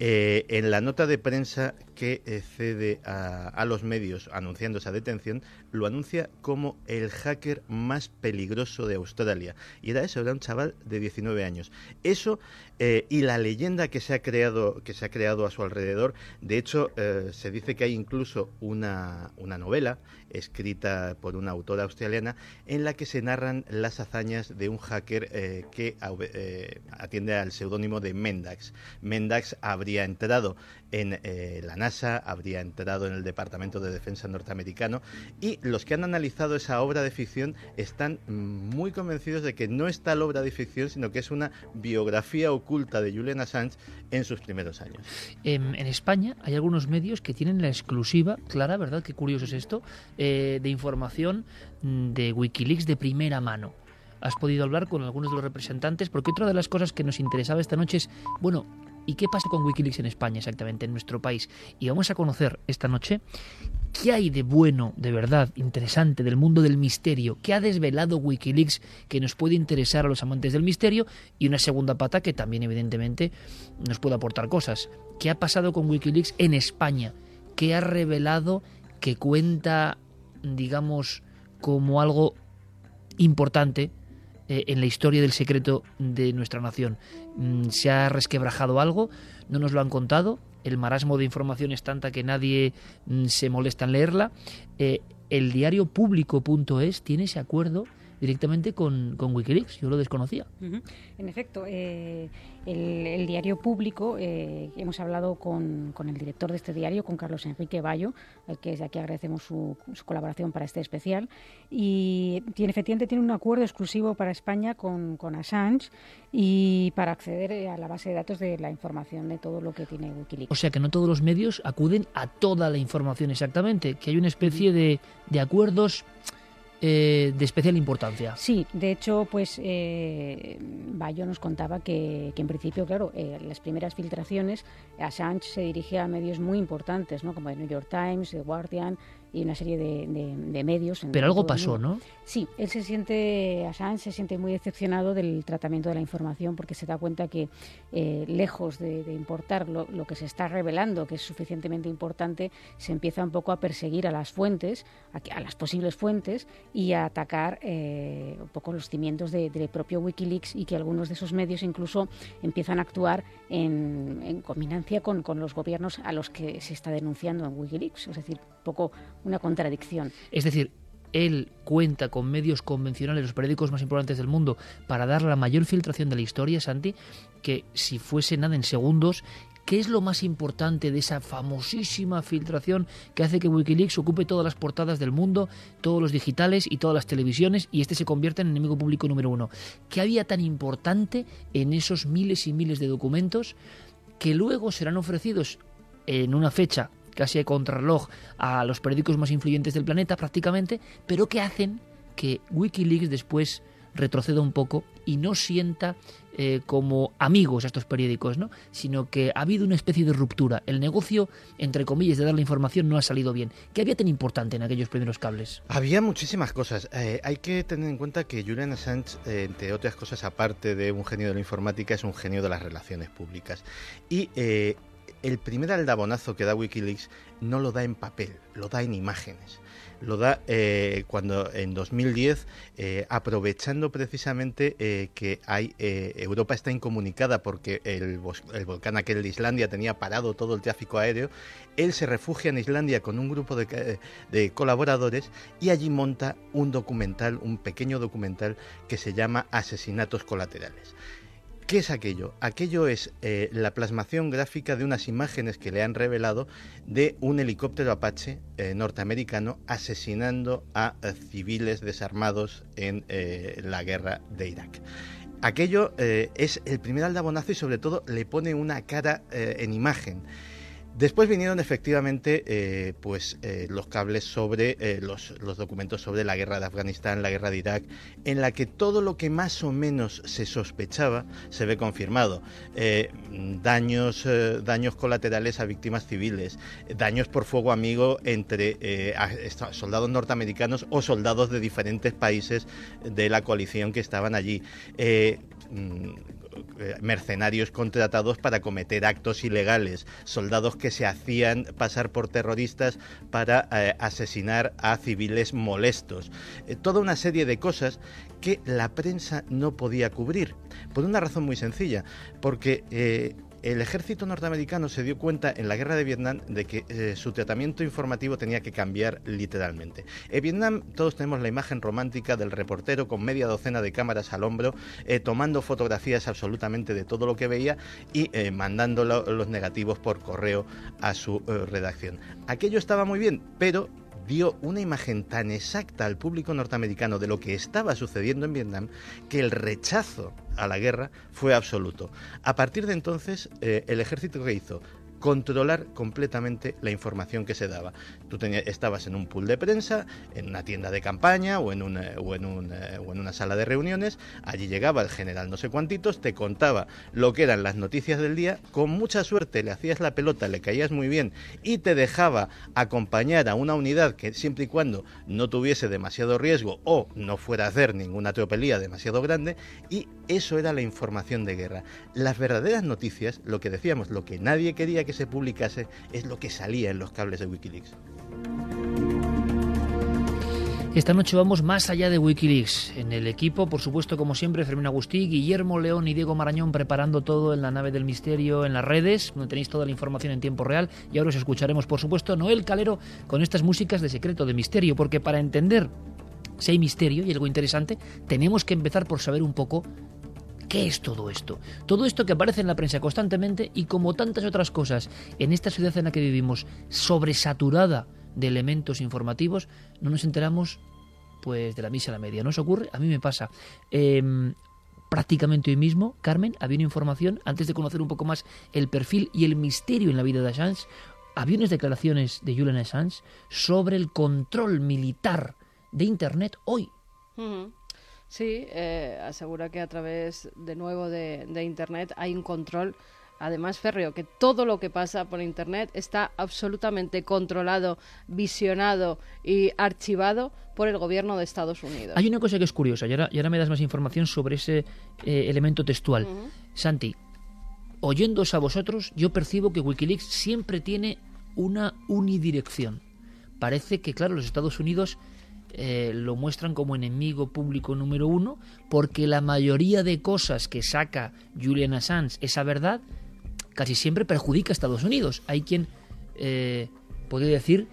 en la nota de prensa que cede a, a, los medios anunciando esa detención, lo anuncia como el hacker más peligroso de Australia. Y era eso, era un chaval de 19 años. Eso eh, y la leyenda que se ha creado que se ha creado a su alrededor de hecho eh, se dice que hay incluso una, una, novela escrita por una autora australiana en la que se narran las hazañas de un hacker eh, que atiende al seudónimo de Mendax. Mendax habría entrado en la NASA, habría entrado en el Departamento de Defensa norteamericano y los que han analizado esa obra de ficción están muy convencidos de que no está la obra de ficción, sino que es una biografía oculta de Julian Assange en sus primeros años. En, España hay algunos medios que tienen la exclusiva, clara, ¿verdad? Qué curioso es esto, eh, de información mm, de Wikileaks de primera mano has podido hablar con algunos de los representantes, porque otra de las cosas que nos interesaba esta noche es, bueno, ¿y qué pasa con Wikileaks en España exactamente, en nuestro país? Y vamos a conocer esta noche ¿Qué hay de bueno, de verdad, interesante del mundo del misterio? ¿Qué ha desvelado Wikileaks que nos puede interesar a los amantes del misterio? Y una segunda pata que también evidentemente nos puede aportar cosas. ¿Qué ha pasado con Wikileaks en España? ¿Qué ha revelado que cuenta, digamos, como algo importante eh, en la historia del secreto de nuestra nación? Mm, ¿Se ha resquebrajado algo? ¿No nos lo han contado? el marasmo de información es tanta que nadie mm, se molesta en leerla. Eh, el diario público.es tiene ese acuerdo directamente con, Wikileaks. Yo lo desconocía. En efecto, eh, el, diario público, eh, hemos hablado con, el director de este diario, con Carlos Enrique Bayo, al que desde aquí agradecemos su, colaboración para este especial, y tiene, efectivamente tiene un acuerdo exclusivo para España con, con Assange y para acceder a la base de datos de la información de todo lo que tiene Wikileaks. O sea que no todos los medios acuden a toda la información exactamente, que hay una especie de, de acuerdos eh, de especial importancia. Sí, de hecho, pues eh, Bayo nos contaba que, en principio, claro, eh, las primeras filtraciones, Assange se dirigía a medios muy importantes, ¿no? como el New York Times, The Guardian, y una serie de, medios. Pero algo pasó, ¿no? Sí, él se siente, Assange se siente muy decepcionado del tratamiento de la información porque se da cuenta que eh, lejos de, importar lo, que se está revelando, que es suficientemente importante, se empieza un poco a perseguir a las fuentes, a, las posibles fuentes y a atacar eh, un poco los cimientos del propio Wikileaks y que algunos de esos medios incluso empiezan a actuar en, en combinancia con, con los gobiernos a los que se está denunciando en Wikileaks. Es decir, un poco una contradicción. Es decir, él cuenta con medios convencionales, los periódicos más importantes del mundo, para dar la mayor filtración de la historia, Santi, que si fuese nada en segundos, ¿qué es lo más importante de esa famosísima filtración que hace que Wikileaks ocupe todas las portadas del mundo, todos los digitales y todas las televisiones y este se convierta en enemigo público número uno? ¿Qué había tan importante en esos miles y miles de documentos que luego serán ofrecidos en una fecha casi de contrarreloj a los periódicos más influyentes del planeta prácticamente, pero que hacen que Wikileaks después retroceda un poco y no sienta eh, como amigos a estos periódicos, ¿no? sino que ha habido una especie de ruptura. El negocio, entre comillas, de dar la información no ha salido bien. ¿Qué había tan importante en aquellos primeros cables? Había muchísimas cosas. Eh, hay que tener en cuenta que Julian Assange, eh, entre otras cosas, aparte de un genio de la informática, es un genio de las relaciones públicas. Y el primer aldabonazo que da Wikileaks no lo da en papel, lo da en imágenes. Lo da eh, cuando en 2010, eh, aprovechando precisamente eh, que Europa está incomunicada porque el, volcán aquel de Islandia tenía parado todo el tráfico aéreo, él se refugia en Islandia con un grupo de, de colaboradores y allí monta un documental, un pequeño documental que se llama Asesinatos Colaterales. ¿Qué es aquello? Aquello es eh, la plasmación gráfica de unas imágenes que le han revelado de un helicóptero Apache eh, norteamericano asesinando a eh, civiles desarmados en la guerra de Irak. Aquello es el primer aldabonazo y sobre todo le pone una cara en imagen. Después vinieron efectivamente eh, pues, eh, los cables sobre eh, los, documentos sobre la guerra de Afganistán, la guerra de Irak, en la que todo lo que más o menos se sospechaba se ve confirmado. daños, daños colaterales a víctimas civiles, daños por fuego amigo entre soldados norteamericanos o soldados de diferentes países de la coalición que estaban allí mm, mercenarios contratados para cometer actos ilegales, soldados que se hacían pasar por terroristas para eh, asesinar a civiles molestos. Eh, toda una serie de cosas que la prensa no podía cubrir, por una razón muy sencilla, porque el ejército norteamericano se dio cuenta en la guerra de Vietnam de que eh, su tratamiento informativo tenía que cambiar literalmente. En Vietnam todos tenemos la imagen romántica del reportero con media docena de cámaras al hombro, eh, tomando fotografías absolutamente de todo lo que veía y eh, mandando los negativos por correo a su redacción. Aquello estaba muy bien, pero dio una imagen tan exacta al público norteamericano de lo que estaba sucediendo en Vietnam que el rechazo a la guerra fue absoluto. A partir de entonces, eh, el ejército que hizo controlar completamente la información que se daba. Tú estabas en un pool de prensa, en una tienda de campaña o en, una, o, en eh, o en una sala de reuniones, allí llegaba el general no sé cuántitos, te contaba lo que eran las noticias del día, con mucha suerte le hacías la pelota, le caías muy bien y te dejaba acompañar a una unidad que siempre y cuando no tuviese demasiado riesgo o no fuera a hacer ninguna tropelía demasiado grande y eso era la información de guerra. Las verdaderas noticias, lo que decíamos, lo que nadie quería que se publicase es lo que salía en los cables de Wikileaks. Esta noche vamos más allá de Wikileaks. En el equipo, por supuesto, como siempre, Fermín Agustí, Guillermo León y Diego Marañón preparando todo en la nave del misterio en las redes, donde tenéis toda la información en tiempo real. Y ahora os escucharemos, por supuesto, Noel Calero con estas músicas de secreto, de misterio, porque para entender si hay misterio y algo interesante, tenemos que empezar por saber un poco ¿Qué es todo esto? Todo esto que aparece en la prensa constantemente y como tantas otras cosas en esta ciudad en la que vivimos, sobresaturada de elementos informativos, no nos enteramos pues de la misa a la media. ¿No os ocurre? A mí me pasa. Em, prácticamente hoy mismo, Carmen, había una información, antes de conocer un poco más el perfil y el misterio en la vida de Assange, había unas declaraciones de Julian Assange sobre el control militar de Internet hoy. Sí, eh, asegura que a través de nuevo de, Internet hay un control además férreo, que todo lo que pasa por Internet está absolutamente controlado, visionado y archivado por el gobierno de Estados Unidos. Hay una cosa que es curiosa, y ahora, me das más información sobre ese eh, elemento textual. Santi, oyéndose a vosotros, yo percibo que Wikileaks siempre tiene una unidirección. Parece que, claro, los Estados Unidos eh, lo muestran como enemigo público número uno, porque la mayoría de cosas que saca Julian Assange, esa verdad, casi siempre perjudica a Estados Unidos. Hay quien eh, puede decir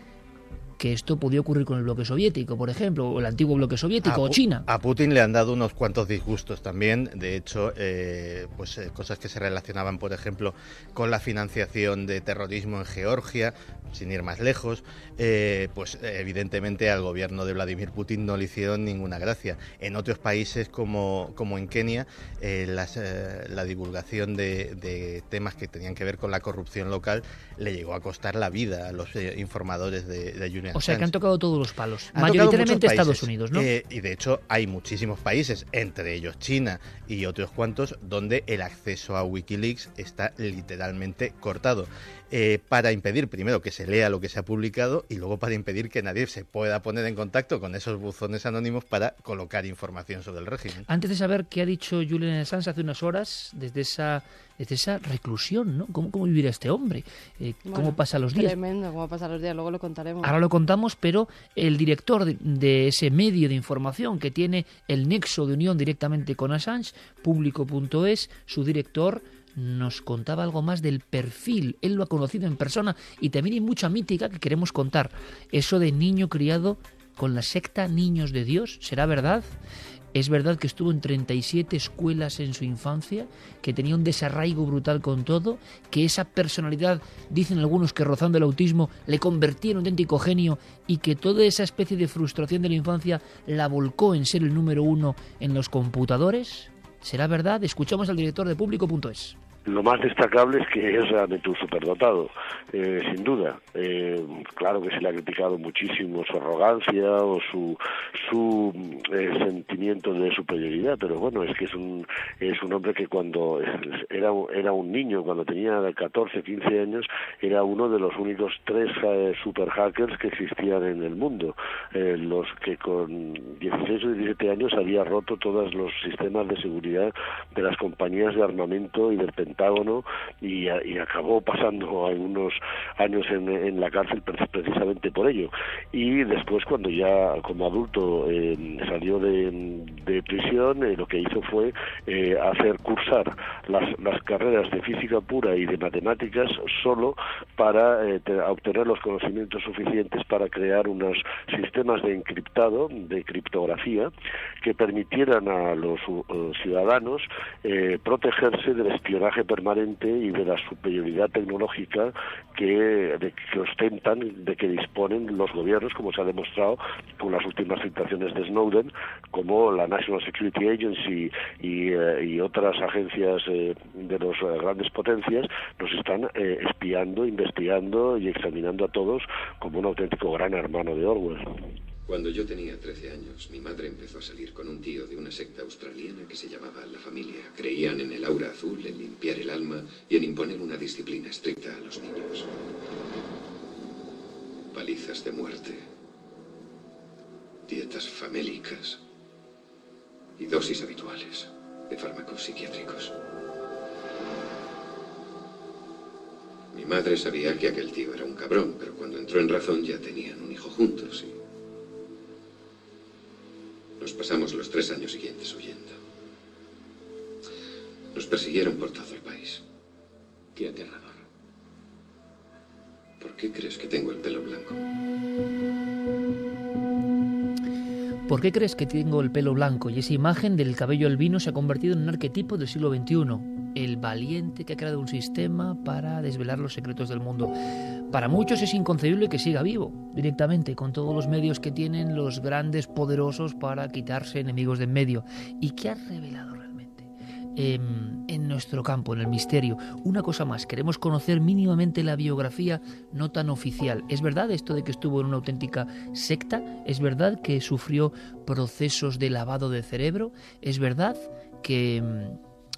que esto podía ocurrir con el bloque soviético, por ejemplo, o el antiguo bloque soviético, o China. A Putin le han dado unos cuantos disgustos también, de hecho, eh, pues eh, cosas que se relacionaban, por ejemplo, con la financiación de terrorismo en Georgia, sin ir más lejos, eh, pues evidentemente al gobierno de Vladimir Putin no le hicieron ninguna gracia. En otros países como, como en Kenia, la divulgación de, temas que tenían que ver con la corrupción local le llegó a costar la vida a los informadores de, de o sea, que han tocado todos los palos. Mayoritariamente Estados Unidos, ¿no? Eh, y de hecho hay muchísimos países, entre ellos China y otros cuantos, donde el acceso a Wikileaks está literalmente cortado. Eh, para impedir primero que se lea lo que se ha publicado y luego para impedir que nadie se pueda poner en contacto con esos buzones anónimos para colocar información sobre el régimen. Antes de saber qué ha dicho Julian Assange hace unas horas, desde esa, desde esa reclusión, ¿no? ¿Cómo, cómo vivirá este hombre? Eh, ¿Cómo pasa los días? Tremendo, cómo pasa los días, luego lo contaremos. Ahora lo contamos, pero el director de, ese medio de información que tiene el nexo de unión directamente con Assange, público.es, su director nos contaba algo más del perfil. Él lo ha conocido en persona y también hay mucha mítica que queremos contar. Eso de niño criado con la secta Niños de Dios, ¿será verdad? Es verdad que estuvo en 37 escuelas en su infancia, que tenía un desarraigo brutal con todo, que esa personalidad, dicen algunos que rozando el autismo, le convertía en un auténtico genio y que toda esa especie de frustración de la infancia la volcó en ser el número uno en los computadores. ¿Será verdad? Escuchamos al director de público.es. Lo más destacable es que es realmente un superdotado, eh, sin duda. Eh, claro que se le ha criticado muchísimo su arrogancia o su, su eh, sentimiento de superioridad, pero bueno, es que es un, es un hombre que cuando era, era un niño, cuando tenía 14, 15 años, era uno de los únicos tres super hackers que existían en el mundo, los que con 16 o 17 años había roto todos los sistemas de seguridad de las compañías de armamento y del Pentágono y, acabó pasando algunos años en, la cárcel precisamente por ello. Y después, cuando ya como adulto eh, salió de, prisión, eh, lo que hizo fue eh, hacer cursar las, las carreras de física pura y de matemáticas solo para obtener los conocimientos suficientes para crear unos sistemas de encriptado, de criptografía, que permitieran a los ciudadanos eh, protegerse del espionaje permanente y de la superioridad tecnológica que, que ostentan, de que disponen los gobiernos, como se ha demostrado con las últimas citaciones de Snowden, como la National Security Agency y, eh, otras agencias eh, de las grandes potencias, nos están espiando, investigando y examinando a todos como un auténtico gran hermano de Orwell. Cuando yo tenía 13 años, mi madre empezó a salir con un tío de una secta australiana que se llamaba La Familia. Creían en el aura azul, en limpiar el alma y en imponer una disciplina estricta a los niños. Palizas de muerte, dietas famélicas y dosis habituales de fármacos psiquiátricos. Mi madre sabía que aquel tío era un cabrón, pero cuando entró en razón ya tenían un hijo juntos y nos pasamos los tres años siguientes huyendo. Nos persiguieron por todo el país. Qué aterrador. ¿Por qué crees que tengo el pelo blanco? ¿Por qué crees que tengo el pelo blanco? Y esa imagen del cabello albino se ha convertido en un arquetipo del siglo XXI el valiente que ha creado un sistema para desvelar los secretos del mundo. Para muchos es inconcebible que siga vivo directamente, con todos los medios que tienen los grandes poderosos para quitarse enemigos de en medio. ¿Y qué ha revelado realmente? En, nuestro campo, en el misterio. Una cosa más, queremos conocer mínimamente la biografía no tan oficial. ¿Es verdad esto de que estuvo en una auténtica secta? ¿Es verdad que sufrió procesos de lavado de cerebro? ¿Es verdad que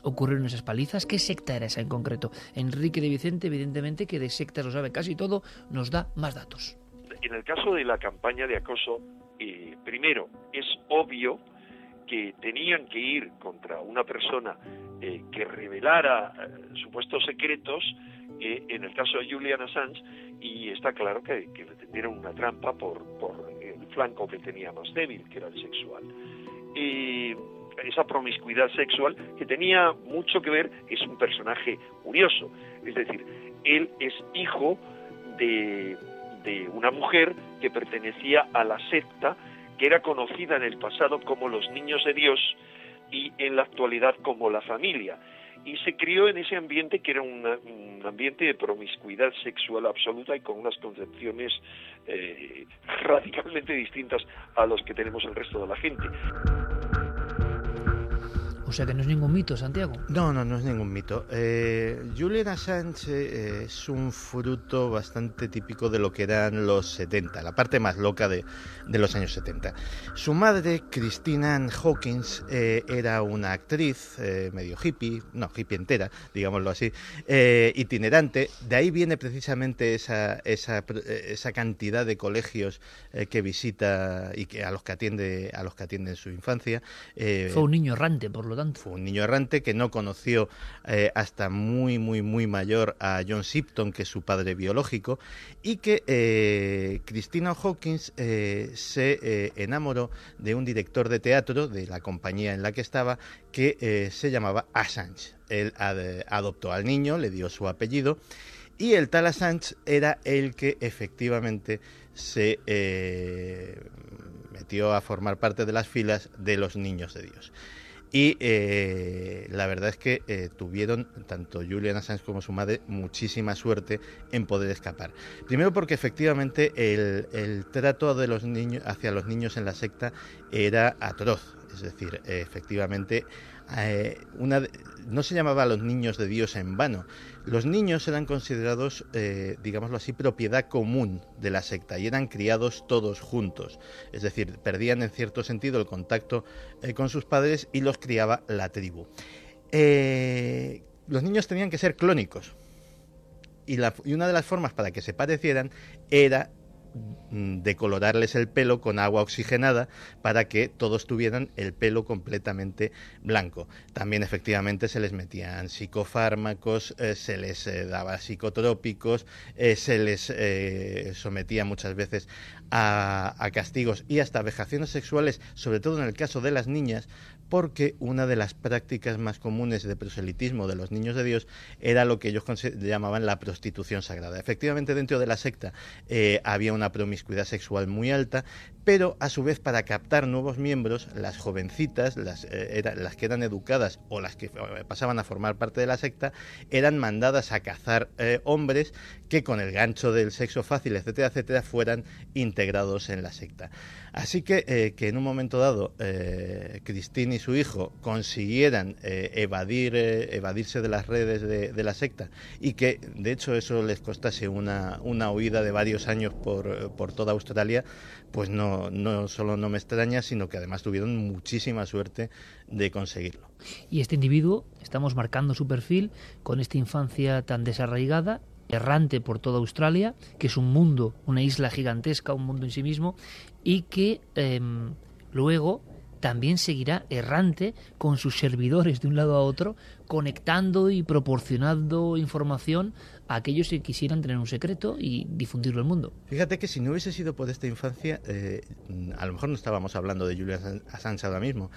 ocurrieron esas palizas? ¿Qué secta era esa en concreto? Enrique de Vicente, evidentemente, que de sectas lo sabe casi todo, nos da más datos. En el caso de la campaña de acoso, eh, primero, es obvio que tenían que ir contra una persona eh, que revelara eh, supuestos secretos, en el caso de Julian Assange, y está claro que, que le tendieron una trampa por, por el flanco que tenía más débil, que era el sexual. Y esa promiscuidad sexual que tenía mucho que ver, es un personaje curioso, es decir, él es hijo de, de una mujer que pertenecía a la secta que era conocida en el pasado como los niños de Dios y en la actualidad como la familia. Y se crió en ese ambiente que era un ambiente de promiscuidad sexual absoluta y con unas concepciones eh, radicalmente distintas a los que tenemos el resto de la gente. O sea que no es ningún mito, Santiago. No, no, no es ningún mito. Eh, Julian Assange eh, es un fruto bastante típico de lo que eran los 70, la parte más loca de, los años 70. Su madre, Christina Ann Hawkins, eh, era una actriz medio hippie, no, hippie entera, digámoslo así, itinerante. De ahí viene precisamente esa, esa, esa cantidad de colegios que visita y que a los que atiende a los que atiende en su infancia. Fue un niño errante, por lo tanto. Fue un niño errante que no conoció eh, hasta muy, muy, muy mayor a John Sipton, que es su padre biológico, y que eh, Christina Hawkins eh, se enamoró de un director de teatro de la compañía en la que estaba, que se llamaba Assange. Él adoptó al niño, le dio su apellido, y el tal Assange era el que efectivamente se metió a formar parte de las filas de los niños de Dios. Y eh, la verdad es que eh, tuvieron, tanto Julian Assange como su madre, muchísima suerte en poder escapar. Primero porque efectivamente el, trato de los niños, hacia los niños en la secta era atroz. Es decir, efectivamente eh, una, no se llamaba a los niños de Dios en vano. Los niños eran considerados, eh, digámoslo así, propiedad común de la secta y eran criados todos juntos. Es decir, perdían en cierto sentido el contacto eh, con sus padres y los criaba la tribu. los niños tenían que ser clónicos. Y, una de las formas para que se parecieran era decolorarles el pelo con agua oxigenada para que todos tuvieran el pelo completamente blanco. También efectivamente se les metían psicofármacos, eh, se les eh, daba psicotrópicos, eh, se les sometía muchas veces a, a castigos y hasta vejaciones sexuales, sobre todo en el caso de las niñas, porque una de las prácticas más comunes de proselitismo de los niños de Dios era lo que ellos llamaban la prostitución sagrada. Efectivamente, dentro de la secta eh, había una promiscuidad sexual muy alta, pero a su vez para captar nuevos miembros, las jovencitas, las, eh, que eran educadas o las que eh, pasaban a formar parte de la secta, eran mandadas a cazar hombres que con el gancho del sexo fácil, etcétera, etcétera, fueran integrados en la secta. Así que eh, que en un momento dado eh, Cristín y su hijo consiguieran eh, evadir, evadirse de las redes de, la secta y que de hecho eso les costase una, una huida de varios años por, por toda Australia, pues no, no solo no me extraña, sino que además tuvieron muchísima suerte de conseguirlo. Y este individuo, estamos marcando su perfil con esta infancia tan desarraigada errante por toda Australia, que es un mundo, una isla gigantesca, un mundo en sí mismo, y que em, luego también seguirá errante con sus servidores de un lado a otro, conectando y proporcionando información a aquellos que quisieran tener un secreto y difundirlo al mundo. Fíjate que si no hubiese sido por esta infancia, eh, a lo mejor no estábamos hablando de Julian Assange ahora mismo.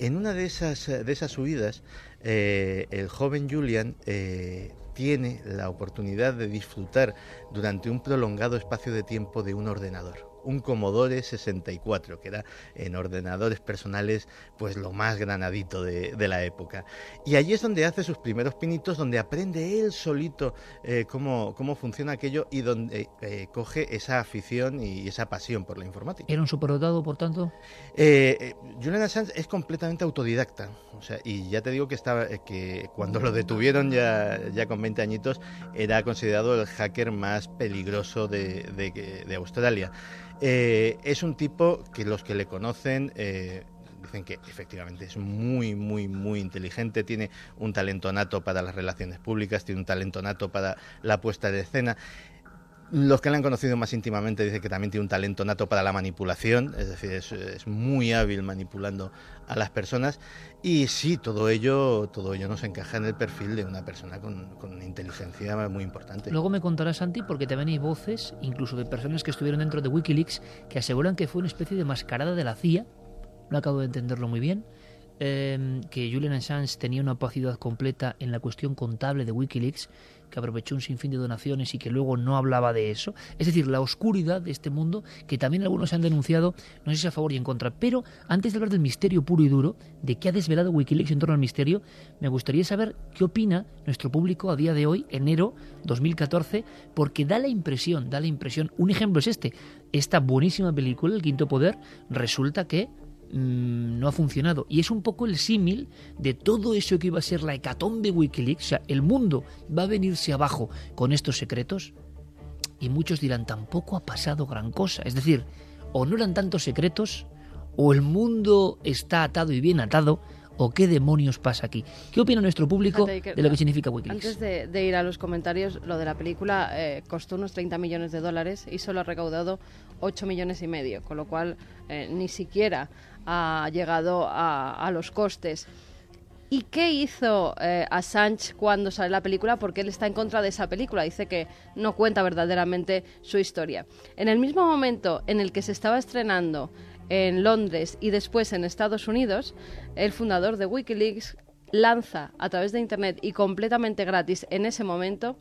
En una de esas, de esas subidas, eh, el joven Julian eh, tiene la oportunidad de disfrutar durante un prolongado espacio de tiempo de un ordenador un Commodore 64, que era en ordenadores personales pues lo más granadito de, la época. Y allí es donde hace sus primeros pinitos, donde aprende él solito eh, cómo, cómo funciona aquello y donde eh, coge esa afición y esa pasión por la informática. ¿Era un superdotado, por tanto? Eh, Julian Assange es completamente autodidacta, o sea, y ya te digo que, estaba, que cuando lo detuvieron ya, ya con 20 añitos era considerado el hacker más peligroso de, de Australia. Eh, es un tipo que los que le conocen eh, dicen que efectivamente es muy, muy, muy inteligente, tiene un talento nato para las relaciones públicas, tiene un talento nato para la puesta de escena. Los que le han conocido más íntimamente dicen que también tiene un talento nato para la manipulación, es decir, es, muy hábil manipulando a las personas. Y sí, todo ello, todo ello nos encaja en el perfil de una persona con, inteligencia muy importante. Luego me contarás, Santi, porque también hay voces, incluso de personas que estuvieron dentro de Wikileaks, que aseguran que fue una especie de mascarada de la CIA. No acabo de entenderlo muy bien Em, que Julian Assange tenía una opacidad completa en la cuestión contable de Wikileaks, que aprovechó un sinfín de donaciones y que luego no hablaba de eso. Es decir, la oscuridad de este mundo, que también algunos han denunciado, no sé si a favor y en contra. Pero antes de hablar del misterio puro y duro, de qué ha desvelado Wikileaks en torno al misterio, me gustaría saber qué opina nuestro público a día de hoy, enero 2014, porque da la impresión, da la impresión, un ejemplo es este, esta buenísima película, El Quinto Poder, resulta que Mm, no ha funcionado. Y es un poco el símil de todo eso que iba a ser la hecatombe Wikileaks. O sea, el mundo va a venirse abajo con estos secretos. Y muchos dirán, tampoco ha pasado gran cosa. Es decir, o no eran tantos secretos, o el mundo está atado y bien atado, o qué demonios pasa aquí. ¿Qué opina nuestro público de lo que significa Wikileaks? Antes de, ir a los comentarios, lo de la película eh, costó unos 30 millones de dólares y solo ha recaudado 8 millones y medio, con lo cual eh, ni siquiera ha llegado a, los costes. ¿Y qué hizo eh, Assange cuando sale la película? Porque él está en contra de esa película. Dice que no cuenta verdaderamente su historia. En el mismo momento en el que se estaba estrenando en Londres y después en Estados Unidos, el fundador de Wikileaks lanza a través de Internet y completamente gratis en ese momento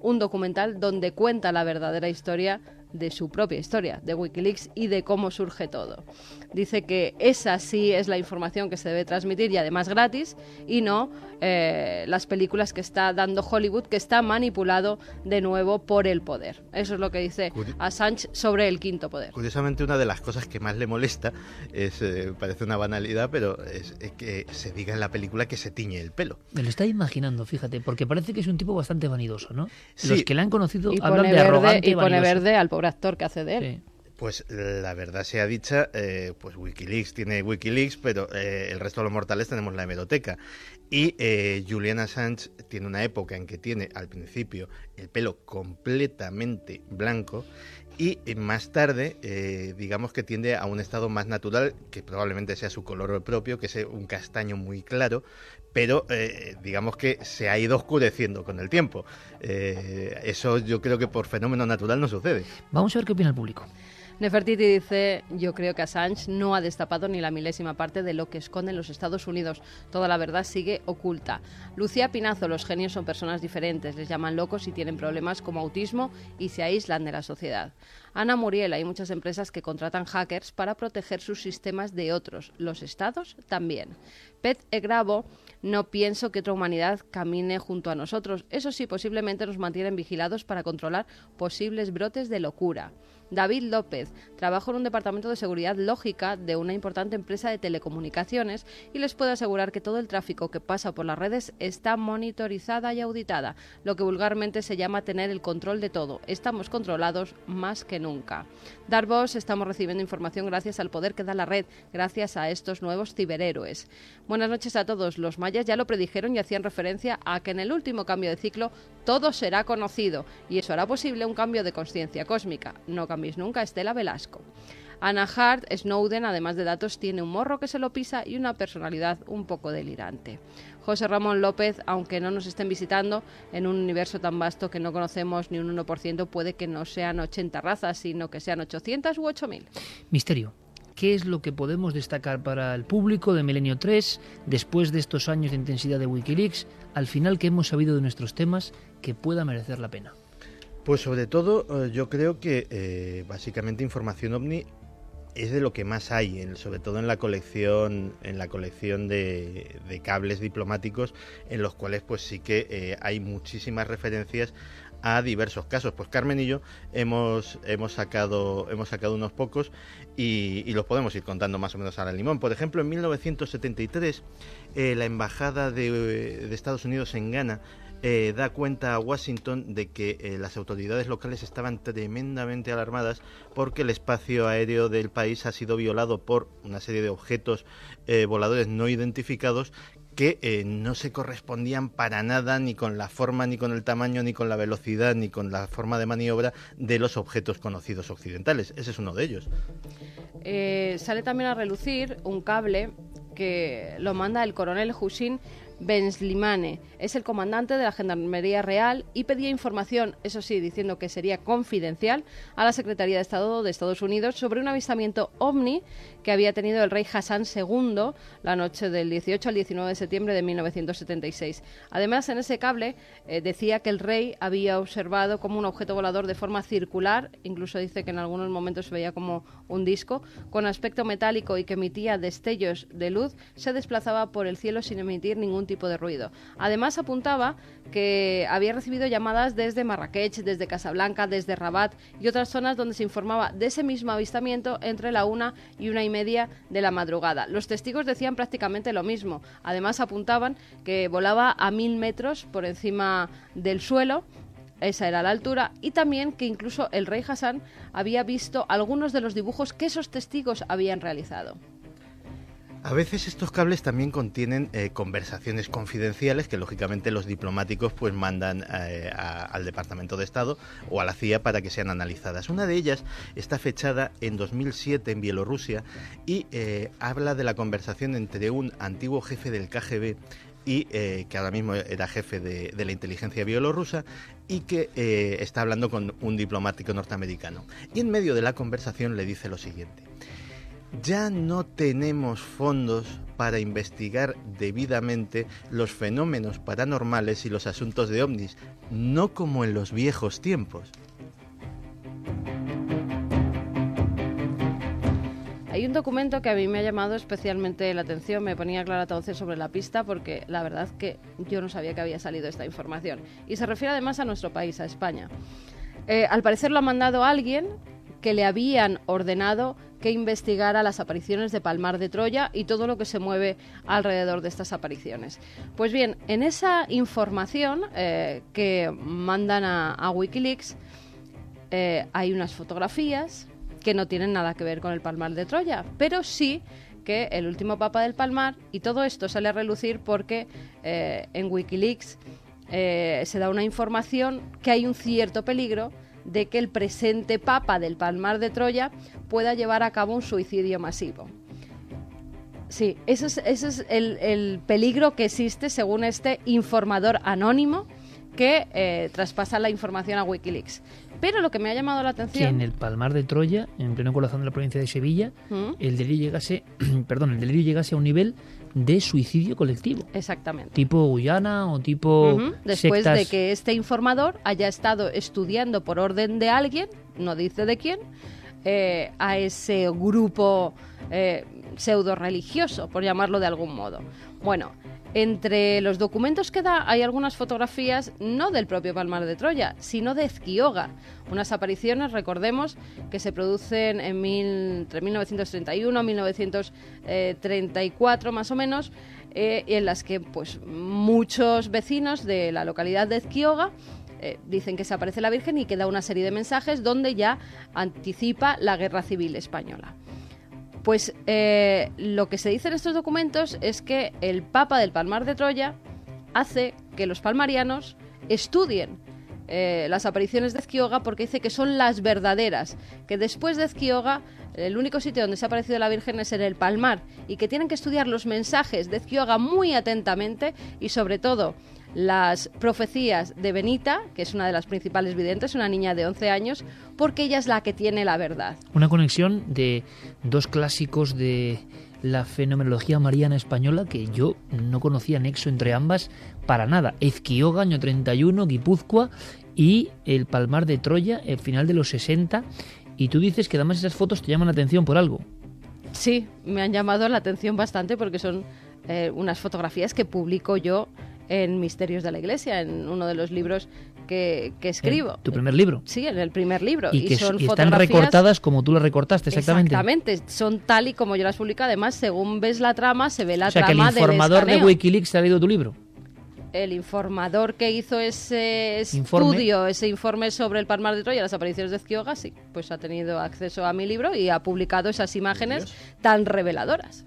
un documental donde cuenta la verdadera historia de su propia historia, de Wikileaks y de cómo surge todo. Dice que esa sí es la información que se debe transmitir y además gratis y no eh, las películas que está dando Hollywood, que está manipulado de nuevo por el poder. Eso es lo que dice Assange sobre el quinto poder. Curiosamente, una de las cosas que más le molesta es, eh, parece una banalidad, pero es, que se diga en la película que se tiñe el pelo. Me lo está imaginando, fíjate, porque parece que es un tipo bastante vanidoso, ¿no? Los que le han conocido hablan de arrogante y, pone verde al pobre actor que hace de él. Pues la verdad sea dicha, eh, pues Wikileaks tiene Wikileaks, pero eh, el resto de los mortales tenemos la hemeroteca. Y eh, Julian Assange tiene una época en que tiene al principio el pelo completamente blanco y eh, más tarde, eh, digamos que tiende a un estado más natural, que probablemente sea su color propio, que es un castaño muy claro, pero eh, digamos que se ha ido oscureciendo con el tiempo. eso yo creo que por fenómeno natural no sucede. Vamos a ver qué opina el público. Nefertiti dice, yo creo que Assange no ha destapado ni la milésima parte de lo que esconden los Estados Unidos. Toda la verdad sigue oculta. Lucía Pinazo, los genios son personas diferentes, les llaman locos y tienen problemas como autismo y se aíslan de la sociedad. Ana Muriel, hay muchas empresas que contratan hackers para proteger sus sistemas de otros. Los estados también. Pet Egravo, no pienso que otra humanidad camine junto a nosotros. Eso sí, posiblemente nos mantienen vigilados para controlar posibles brotes de locura. David López. Trabajo en un departamento de seguridad lógica de una importante empresa de telecomunicaciones y les puedo asegurar que todo el tráfico que pasa por las redes está monitorizada y auditada, lo que vulgarmente se llama tener el control de todo. Estamos controlados más que nunca. Darvos estamos recibiendo información gracias al poder que da la red, gracias a estos nuevos ciberhéroes. Buenas noches a todos. Los mayas ya lo predijeron y hacían referencia a que en el último cambio de ciclo todo será conocido y eso hará posible un cambio de conciencia cósmica. No nunca, Estela Velasco. Ana Hart, Snowden, además de datos, tiene un morro que se lo pisa y una personalidad un poco delirante. José Ramón López, aunque no nos estén visitando, en un universo tan vasto que no conocemos ni un 1%, puede que no sean 80 razas, sino que sean 800 u 8000. Misterio. ¿Qué es lo que podemos destacar para el público de Milenio 3 después de estos años de intensidad de Wikileaks, al final que hemos sabido de nuestros temas que pueda merecer la pena? Pues sobre todo eh, yo creo que eh, básicamente información ovni es de lo que más hay, sobre todo en la colección, en la colección de, cables diplomáticos, en los cuales pues sí que eh, hay muchísimas referencias a diversos casos. Pues Carmen y yo hemos, hemos, sacado, hemos sacado unos pocos y, los podemos ir contando más o menos al limón. Por ejemplo, en 1973 la Embajada de, de Estados Unidos en Ghana eh, da cuenta a Washington de que eh, las autoridades locales estaban tremendamente alarmadas porque el espacio aéreo del país ha sido violado por una serie de objetos eh, voladores no identificados que no se correspondían para nada ni con la forma, ni con el tamaño, ni con la velocidad, ni con la forma de maniobra de los objetos conocidos occidentales. Ese es uno de ellos. sale también a relucir un cable que lo manda el coronel Hussein Benslimane. Es el comandante de la Gendarmería Real y pedía información, eso sí, diciendo que sería confidencial, a la Secretaría de Estado de Estados Unidos sobre un avistamiento ovni que había tenido el rey Hassan II la noche del 18 al 19 de septiembre de 1976. Además, en ese cable eh, decía que el rey había observado como un objeto volador de forma circular, incluso dice que en algunos momentos se veía como un disco, con aspecto metálico y que emitía destellos de luz, se desplazaba por el cielo sin emitir ningún tipo de ruido. Además, apuntaba que había recibido llamadas desde Marrakech, desde Casablanca, desde Rabat y otras zonas donde se informaba de ese mismo avistamiento entre la una y una y media de la madrugada. Los testigos decían prácticamente lo mismo. Además apuntaban que volaba a mil metros por encima del suelo esa era la altura, y también que incluso el rey Hassan había visto algunos de los dibujos que esos testigos habían realizado. A veces estos cables también contienen eh, conversaciones confidenciales que lógicamente los diplomáticos pues mandan eh, al Departamento de Estado o a la CIA para que sean analizadas. Una de ellas está fechada en 2007 en Bielorrusia y eh, habla de la conversación entre un antiguo jefe del KGB y que ahora mismo era jefe de, de la inteligencia bielorrusa y que está hablando con un diplomático norteamericano. Y en medio de la conversación le dice lo siguiente ya no tenemos fondos para investigar debidamente los fenómenos paranormales y los asuntos de ovnis, no como en los viejos tiempos. Hay un documento que a mí me ha llamado especialmente la atención, me ponía Clara Tauce sobre la pista porque la verdad que yo no sabía que había salido esta información. Y se refiere además a nuestro país, a España. Eh, al parecer lo ha mandado alguien que le habían ordenado que investigara las apariciones de Palmar de Troya y todo lo que se mueve alrededor de estas apariciones. Pues bien, en esa información eh, que mandan a, Wikileaks eh, hay unas fotografías que no tienen nada que ver con el Palmar de Troya, pero sí que el último papa del Palmar, y todo esto sale a relucir porque eh, en Wikileaks se da una información que hay un cierto peligro de que el presente Papa del Palmar de Troya pueda llevar a cabo un suicidio masivo. Sí, ese es, el, peligro que existe según este informador anónimo que eh, traspasa la información a Wikileaks. Pero lo que me ha llamado la atención... Que en el Palmar de Troya, en pleno corazón de la provincia de Sevilla, ¿Mm? el delirio llegase, perdón, el delirio llegase a un nivel de suicidio colectivo. Exactamente. Tipo Guyana o tipo... Después de que este informador haya estado estudiando por orden de alguien, no dice de quién, eh, a ese grupo eh, pseudo religioso, por llamarlo de algún modo. Bueno, entre los documentos que da hay algunas fotografías no del propio Palmar de Troya, sino de Ezquioga, unas apariciones, recordemos, que se producen en entre 1931 y 1934 más o menos, eh, en las que pues muchos vecinos de la localidad de Ezquioga eh, dicen que se aparece la Virgen y que da una serie de mensajes donde ya anticipa la guerra civil española. Pues eh, lo que se dice en estos documentos es que el Papa del Palmar de Troya hace que los palmarianos estudien eh, las apariciones de Ezquioga porque dice que son las verdaderas, que después de Ezquioga el único sitio donde se ha aparecido la Virgen es en el Palmar y que tienen que estudiar los mensajes de Ezquioga muy atentamente y sobre todo las profecías de Benita, que es una de las principales videntes, una niña de 11 años, porque ella es la que tiene la verdad. Una conexión de dos clásicos de la fenomenología mariana española que yo no conocía nexo entre ambas para nada. Ezquioga, año 31, Guipúzcoa y el Palmar de Troya, el final de los 60. Y tú dices que además esas fotos te llaman la atención por algo. Sí, me han llamado la atención bastante porque son eh, unas fotografías que publico yo en Misterios de la Iglesia, en uno de los libros que, escribo. ¿Tu primer libro? Sí, en el primer libro. Y, que son están recortadas como tú las recortaste, exactamente. Exactamente, son tal y como yo las publico. Además, según ves la trama, se ve la o sea, trama que el informador de Wikileaks ha leído tu libro. El informador que hizo ese estudio, ese informe sobre el Palmar de Troya, las apariciones de Ezquioga, sí, pues ha tenido acceso a mi libro y ha publicado esas imágenes tan reveladoras.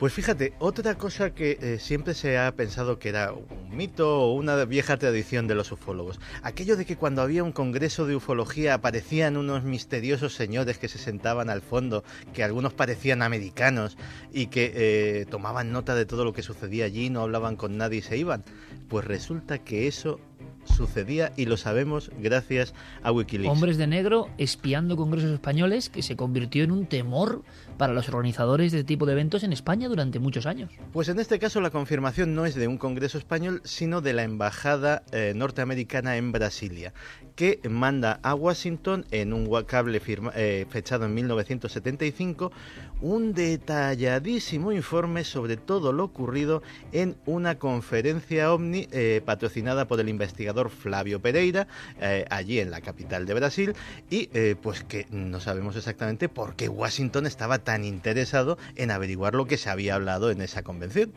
Pues fíjate, otra cosa que eh, siempre se ha pensado que era un mito o una vieja tradición de los ufólogos, aquello de que cuando había un congreso de ufología aparecían unos misteriosos señores que se sentaban al fondo, que algunos parecían americanos y que eh, tomaban nota de todo lo que sucedía allí, no hablaban con nadie y se iban. Pues resulta que eso sucedía y lo sabemos gracias a Wikileaks. Hombres de negro espiando congresos españoles que se convirtió en un temor para los organizadores de este tipo de eventos en España durante muchos años. Pues en este caso la confirmación no es de un congreso español, sino de la embajada eh, norteamericana en Brasilia, que manda a Washington en un cable eh, fechado en 1975 un detalladísimo informe sobre todo lo ocurrido en una conferencia OVNI eh, patrocinada por el investigador Flavio Pereira, eh, allí en la capital de Brasil, y pues que no sabemos exactamente por qué Washington estaba tan interesado en averiguar lo que se había hablado en esa convención.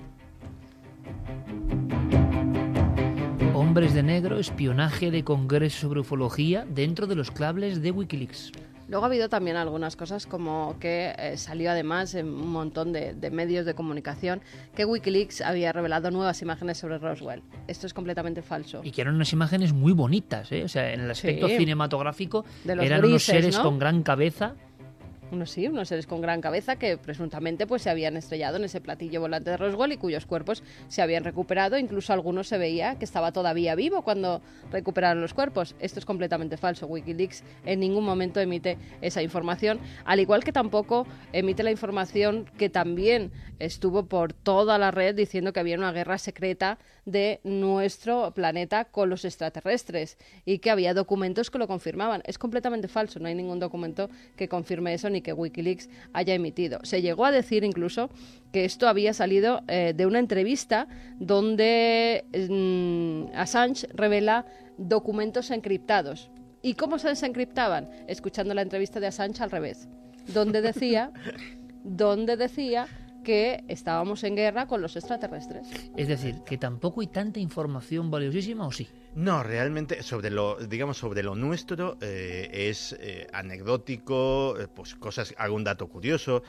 Hombres de negro, espionaje de congreso sobre ufología dentro de los clables de Wikileaks. Luego ha habido también algunas cosas como que eh, salió además en un montón de, medios de comunicación que Wikileaks había revelado nuevas imágenes sobre Roswell. Esto es completamente falso. Y que eran unas imágenes muy bonitas, ¿eh? o sea, en el aspecto cinematográfico eran unos seres con gran cabeza unos sí, unos seres con gran cabeza que presuntamente pues se habían estrellado en ese platillo volante de Roswell y cuyos cuerpos se habían recuperado, incluso algunos se veía que estaba todavía vivo cuando recuperaron los cuerpos. Esto es completamente falso. WikiLeaks en ningún momento emite esa información, al igual que tampoco emite la información que también estuvo por toda la red diciendo que había una guerra secreta de nuestro planeta con los extraterrestres y que había documentos que lo confirmaban. Es completamente falso, no hay ningún documento que confirme eso ni que Wikileaks haya emitido. Se llegó a decir incluso que esto había salido eh, de una entrevista donde mm, Assange revela documentos encriptados. ¿Y cómo se desencriptaban? Escuchando la entrevista de Assange al revés, donde decía, donde decía que estábamos en guerra con los extraterrestres. Es decir, que tampoco hay tanta información valiosísima o sí. No, realmente sobre lo, digamos, sobre lo nuestro eh, es eh, anecdótico, eh, pues cosas, algún dato curioso,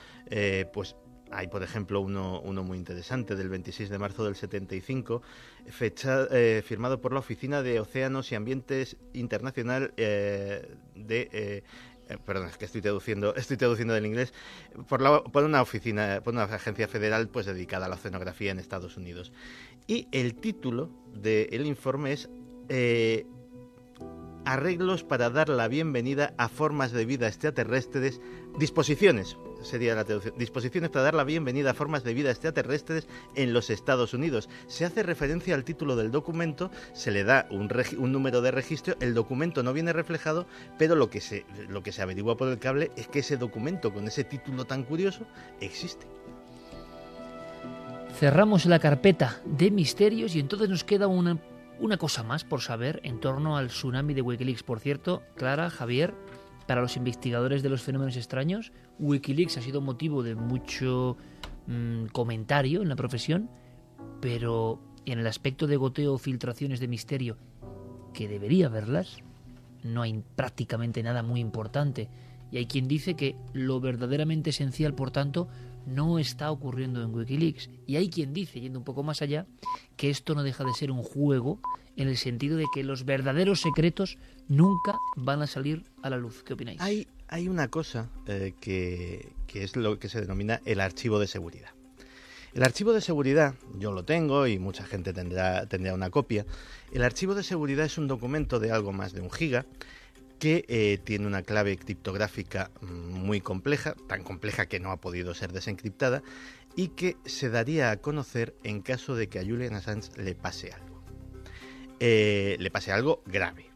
pues hay, por ejemplo, uno, uno muy interesante del 26 de marzo del 75, fecha, eh, firmado por la Oficina de Océanos y Ambientes Internacional eh, de... Eh, perdón, es que estoy traduciendo, estoy traduciendo del inglés, por, una oficina, por una agencia federal pues dedicada a la oceanografía en Estados Unidos. Y el título del informe es Arreglos para dar la bienvenida a formas de vida extraterrestres, disposiciones, sería la traducción, disposiciones para dar la bienvenida a formas de vida extraterrestres en los Estados Unidos. Se hace referencia al título del documento, se le da un, número de registro, el documento no viene reflejado, pero lo que, se, lo que se averigua por el cable es que ese documento con ese título tan curioso existe. Cerramos la carpeta de misterios y entonces nos queda una, una cosa más por saber en torno al tsunami de Wikileaks. Por cierto, Clara, Javier, para los investigadores de los fenómenos extraños, Wikileaks ha sido motivo de mucho mm, comentario en la profesión, pero en el aspecto de goteo o filtraciones de misterio, que debería verlas, no hay prácticamente nada muy importante. Y hay quien dice que lo verdaderamente esencial, por tanto, no está ocurriendo en Wikileaks. Y hay quien dice, yendo un poco más allá, que esto no deja de ser un juego en el sentido de que los verdaderos secretos nunca van a salir a la luz. ¿Qué opináis? Hay, una cosa eh, que, que es lo que se denomina el archivo de seguridad. El archivo de seguridad, yo lo tengo y mucha gente tendrá, tendrá una copia. El archivo de seguridad es un documento de algo más de un giga que eh, tiene una clave criptográfica muy compleja, tan compleja que no ha podido ser desencriptada, y que se daría a conocer en caso de que a Julian Assange le pase algo. Eh, le pase algo grave,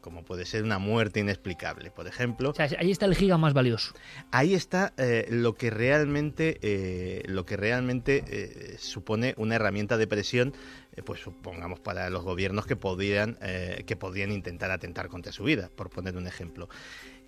como puede ser una muerte inexplicable, por ejemplo. ahí está el giga más valioso. Ahí está eh, lo que realmente, eh, lo que realmente eh, supone una herramienta de presión, pues supongamos para los gobiernos que podían, que podían intentar atentar contra su vida, por poner un ejemplo.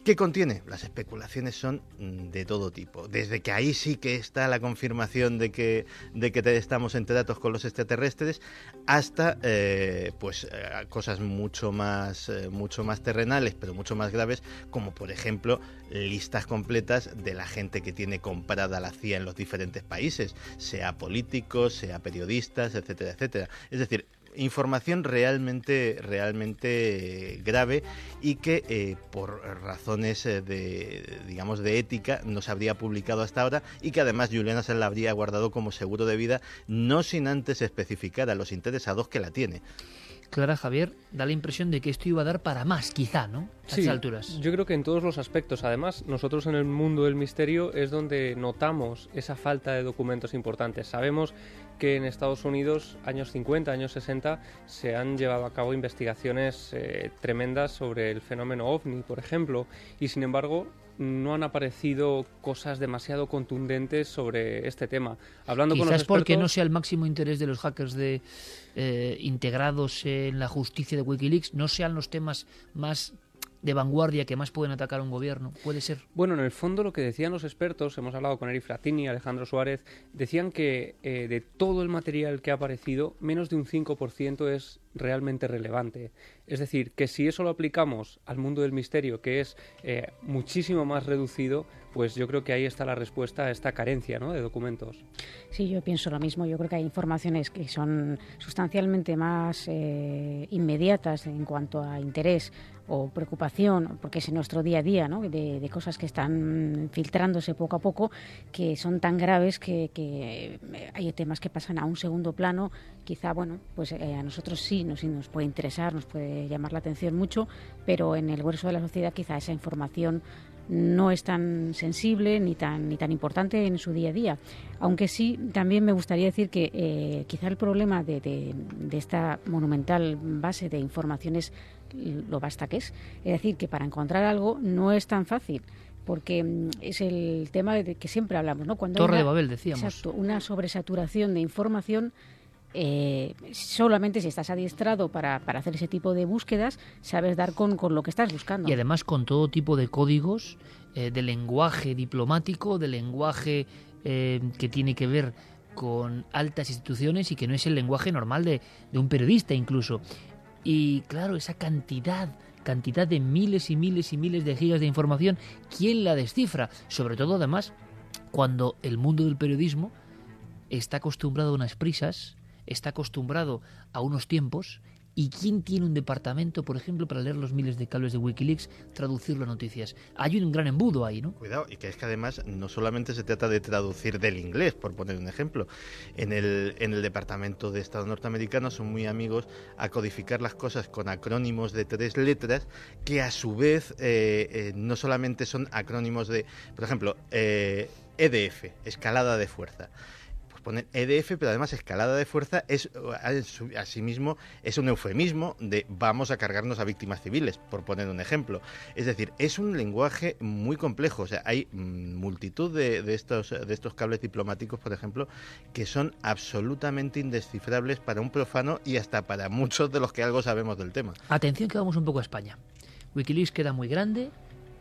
¿Qué contiene? Las especulaciones son mm, de todo tipo. Desde que ahí sí que está la confirmación de que, de que estamos entre datos con los extraterrestres, hasta eh, pues eh, cosas mucho más, eh, mucho más terrenales, pero mucho más graves, como por ejemplo listas completas de la gente que tiene comprada la CIA en los diferentes países, sea políticos, sea periodistas, etcétera, etcétera. Es decir, información realmente, realmente grave y que eh, por razones eh, de, digamos, de ética no se habría publicado hasta ahora y que además Juliana se la habría guardado como seguro de vida, no sin antes especificar a los interesados que la tiene. Clara Javier, da la impresión de que esto iba a dar para más, quizá, ¿no? A sí, alturas. Yo creo que en todos los aspectos. Además, nosotros en el mundo del misterio es donde notamos esa falta de documentos importantes. Sabemos que en Estados Unidos, años 50, años 60, se han llevado a cabo investigaciones eh, tremendas sobre el fenómeno ovni, por ejemplo, y sin embargo no han aparecido cosas demasiado contundentes sobre este tema. Hablando Quizás con los porque no sea el máximo interés de los hackers de eh, integrados en la justicia de WikiLeaks, no sean los temas más de vanguardia que más pueden atacar a un gobierno? ¿Puede ser? Bueno, en el fondo lo que decían los expertos, hemos hablado con Eric Fratini, Alejandro Suárez, decían que eh, de todo el material que ha aparecido, menos de un 5% es realmente relevante. Es decir, que si eso lo aplicamos al mundo del misterio, que es eh, muchísimo más reducido, pues yo creo que ahí está la respuesta a esta carencia de documentos. Sí, yo pienso lo mismo. Yo creo que hay informaciones que son sustancialmente más eh, inmediatas en cuanto a interés o preocupación, porque es en nuestro día a día, ¿no? de, cosas que están filtrándose poco a poco, que son tan graves que, que hay temas que pasan a un segundo plano. Quizá, bueno, pues eh, a nosotros sí nos, nos puede interesar, nos puede llamar la atención mucho, pero en el grueso de la sociedad quizá esa información no es tan sensible ni tan, ni tan importante en su día a día. Aunque sí, también me gustaría decir que eh, quizá el problema de, de, esta monumental base de informaciones lo basta que es. Es decir, que para encontrar algo no es tan fácil porque mm, es el tema de que siempre hablamos, ¿no? Cuando Torre de Babel, decíamos. Exacto, una sobresaturación de información eh, solamente si estás adiestrado para, para, hacer ese tipo de búsquedas, sabes dar con, con, lo que estás buscando. Y además con todo tipo de códigos eh, de lenguaje diplomático, de lenguaje eh, que tiene que ver con altas instituciones y que no es el lenguaje normal de, de un periodista incluso. Y claro, esa cantidad cantidad de miles y miles y miles de gigas de información, ¿quién la descifra? Sobre todo además cuando el mundo del periodismo está acostumbrado a unas prisas, está acostumbrado a unos tiempos ¿Y quién tiene un departamento, por ejemplo, para leer los miles de cables de Wikileaks, traducirlo a noticias? Hay un gran embudo ahí, ¿no? Cuidado, y que es que además no solamente se trata de traducir del inglés, por poner un ejemplo. En el, en el Departamento de Estado norteamericano son muy amigos a codificar las cosas con acrónimos de tres letras, que a su vez eh, eh, no solamente son acrónimos de, por ejemplo, EDF, eh, e escalada de fuerza poner EDF, pero además escalada de fuerza es asimismo es un eufemismo de vamos a cargarnos a víctimas civiles, por poner un ejemplo. Es decir, es un lenguaje muy complejo. O sea, hay mm, multitud de, estos, de estos cables diplomáticos, por ejemplo, que son absolutamente indescifrables para un profano y hasta para muchos de los que algo sabemos del tema. Atención que vamos un poco a España. Wikileaks queda muy grande,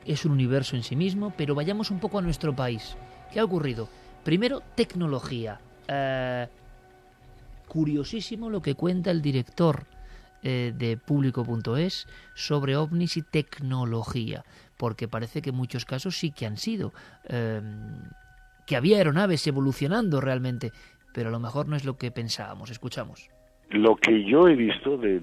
es un universo en sí mismo, pero vayamos un poco a nuestro país. ¿Qué ha ocurrido? Primero, tecnología. Eh, curiosísimo lo que cuenta el director eh, de público.es sobre ovnis y tecnología, porque parece que en muchos casos sí que han sido, em, que había aeronaves evolucionando realmente, pero a lo mejor no es lo que pensábamos. Escuchamos. Lo que yo he visto de,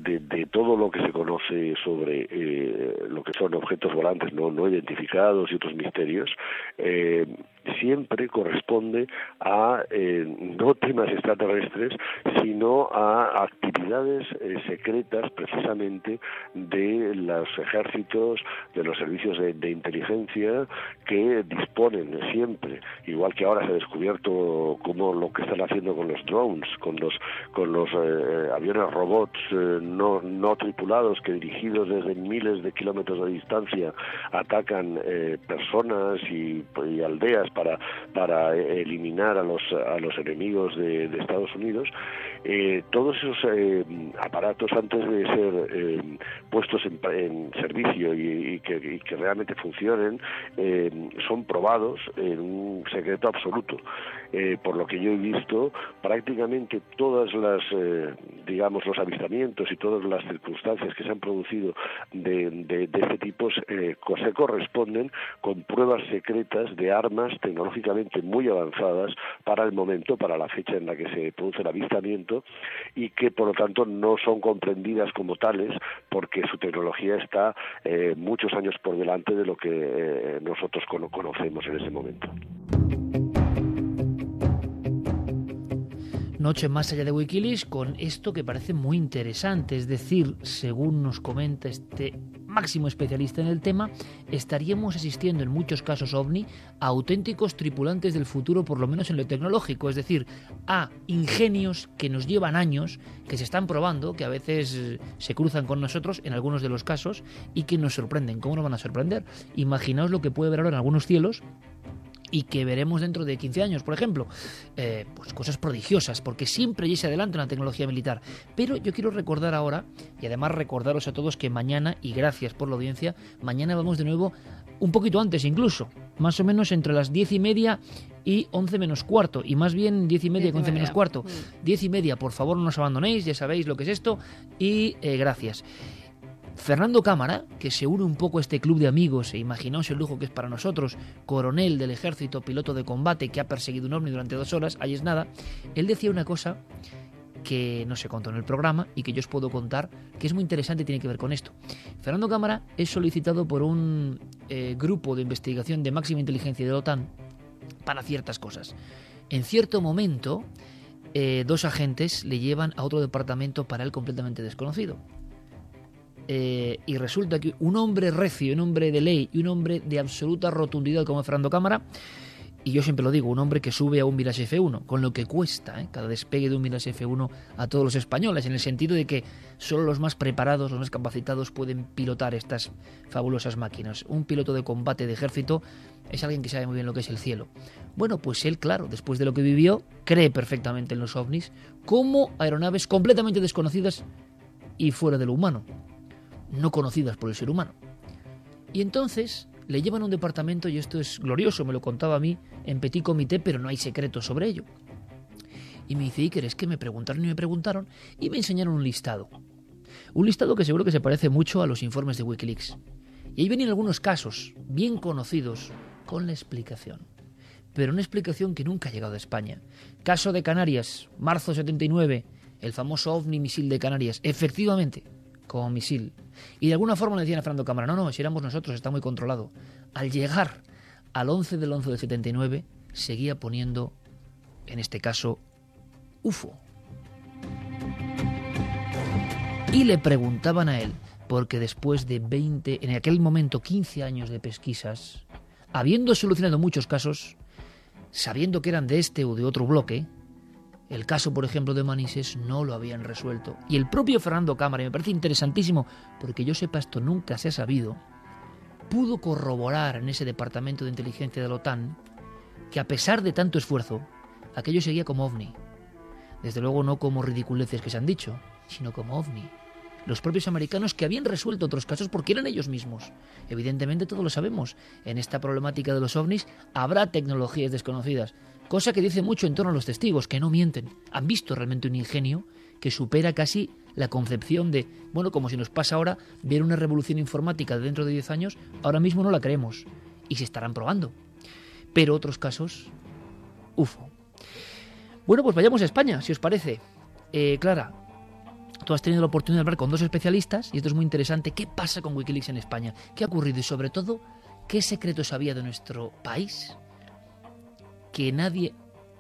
todo lo que se conoce sobre eh, lo que son objetos volantes no, no identificados y otros misterios, eh, siempre corresponde a eh, no temas extraterrestres, sino a actividades eh, secretas precisamente de los ejércitos, de los servicios de, inteligencia que disponen siempre, igual que ahora se ha descubierto como lo que están haciendo con los drones, con los con los eh, aviones robots no, no tripulados que dirigidos desde miles de kilómetros de distancia atacan personas y aldeas para, para eliminar a los, a los enemigos de, Estados Unidos, eh, todos esos eh, aparatos antes de ser eh, puestos en, servicio y, que, que, realmente funcionen son probados en un secreto absoluto. por lo que yo he visto, prácticamente todas las, digamos, los avistamientos y todas las circunstancias que se han producido de, de, de este tipo se corresponden con pruebas secretas de armas tecnológicamente muy avanzadas para el momento, para la fecha en la que se produce el avistamiento y que por lo tanto no son comprendidas como tales porque su tecnología está eh, muchos años por delante de lo que eh, nosotros conocemos en ese momento. Noche más allá de Wikileaks con esto que parece muy interesante, es decir, según nos comenta este máximo especialista en el tema, estaríamos asistiendo en muchos casos ovni a auténticos tripulantes del futuro, por lo menos en lo tecnológico, es decir, a ingenios que nos llevan años, que se están probando, que a veces eh, se cruzan con nosotros en algunos de los casos y que nos sorprenden. ¿Cómo nos van a sorprender? Imaginaos lo que puede ver ahora en algunos cielos y que veremos dentro de 15 años, por ejemplo, eh, pues cosas prodigiosas, porque siempre se adelanta en la tecnología militar. Pero yo quiero recordar ahora, y además recordaros a todos que mañana, y gracias por la audiencia, mañana vamos de nuevo un poquito antes incluso, más o menos entre las 10 y media y 11 menos cuarto, y más bien 10 y media y 11 menos cuarto. 10 mm. y media, por favor no nos abandonéis, ya sabéis lo que es esto, y eh, gracias. Fernando Cámara, que se une un poco a este club de amigos e imaginaos el lujo que es para nosotros, coronel del ejército, piloto de combate que ha perseguido un ovni durante dos horas, ahí es nada, él decía una cosa que no se contó en el programa y que yo os puedo contar, que es muy interesante y tiene que ver con esto. Fernando Cámara es solicitado por un eh, grupo de investigación de máxima inteligencia de la OTAN para ciertas cosas. En cierto momento, eh, dos agentes le llevan a otro departamento para él completamente desconocido. Eh, y resulta que un hombre recio, un hombre de ley y un hombre de absoluta rotundidad como Fernando Cámara, y yo siempre lo digo, un hombre que sube a un Mirage F1, con lo que cuesta ¿eh? cada despegue de un Mirage F1 a todos los españoles, en el sentido de que solo los más preparados, los más capacitados pueden pilotar estas fabulosas máquinas. Un piloto de combate de ejército es alguien que sabe muy bien lo que es el cielo. Bueno, pues él, claro, después de lo que vivió, cree perfectamente en los ovnis como aeronaves completamente desconocidas y fuera de lo humano no conocidas por el ser humano. Y entonces le llevan a un departamento, y esto es glorioso, me lo contaba a mí en Petit Comité, pero no hay secretos sobre ello. Y me dice, Iker, es que me preguntaron y me preguntaron, y me enseñaron un listado. Un listado que seguro que se parece mucho a los informes de Wikileaks. Y ahí vienen algunos casos bien conocidos con la explicación. pero una explicación que nunca ha llegado a España. Caso de Canarias, marzo 79, el famoso ovni misil de Canarias, efectivamente, como misil. Y de alguna forma le decían a Fernando Cámara, no, no, si éramos nosotros, está muy controlado. Al llegar al 11 del 11 del 79, seguía poniendo, en este caso, UFO. Y le preguntaban a él, porque después de 20, en aquel momento 15 años de pesquisas, habiendo solucionado muchos casos, sabiendo que eran de este o de otro bloque, el caso, por ejemplo, de Manises no lo habían resuelto. Y el propio Fernando Cámara, y me parece interesantísimo, porque yo sepa esto nunca se ha sabido, pudo corroborar en ese departamento de inteligencia de la OTAN que a pesar de tanto esfuerzo, aquello seguía como ovni. Desde luego no como ridiculeces que se han dicho, sino como ovni. Los propios americanos que habían resuelto otros casos porque eran ellos mismos. Evidentemente todos lo sabemos. En esta problemática de los ovnis habrá tecnologías desconocidas, cosa que dice mucho en torno a los testigos, que no mienten. Han visto realmente un ingenio que supera casi la concepción de, bueno, como si nos pasa ahora ver una revolución informática dentro de 10 años, ahora mismo no la creemos y se estarán probando. Pero otros casos, UFO. Bueno, pues vayamos a España, si os parece. Eh, Clara, tú has tenido la oportunidad de hablar con dos especialistas y esto es muy interesante. ¿Qué pasa con Wikileaks en España? ¿Qué ha ocurrido? Y sobre todo, ¿qué secretos había de nuestro país que nadie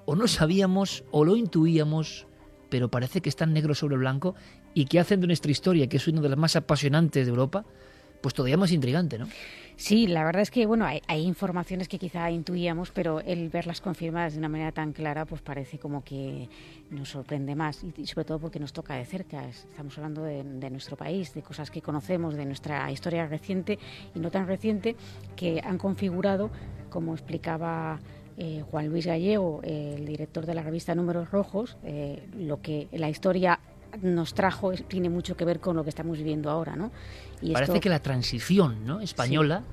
o no sabíamos o lo intuíamos, pero parece que están negro sobre blanco y que hacen de nuestra historia, que es una de las más apasionantes de Europa, pues todavía más intrigante, ¿no? Sí, la verdad es que bueno, hay, informaciones que quizá intuíamos, pero el verlas confirmadas de una manera tan clara, pues parece como que nos sorprende más y, sobre todo porque nos toca de cerca. Estamos hablando de, nuestro país, de cosas que conocemos, de nuestra historia reciente y no tan reciente, que han configurado, como explicaba eh, Juan Luis Gallego, el director de la revista Números Rojos, eh, lo que la historia nos trajo tiene mucho que ver con lo que estamos viviendo ahora, ¿no? Y Parece que la transición ¿no? española,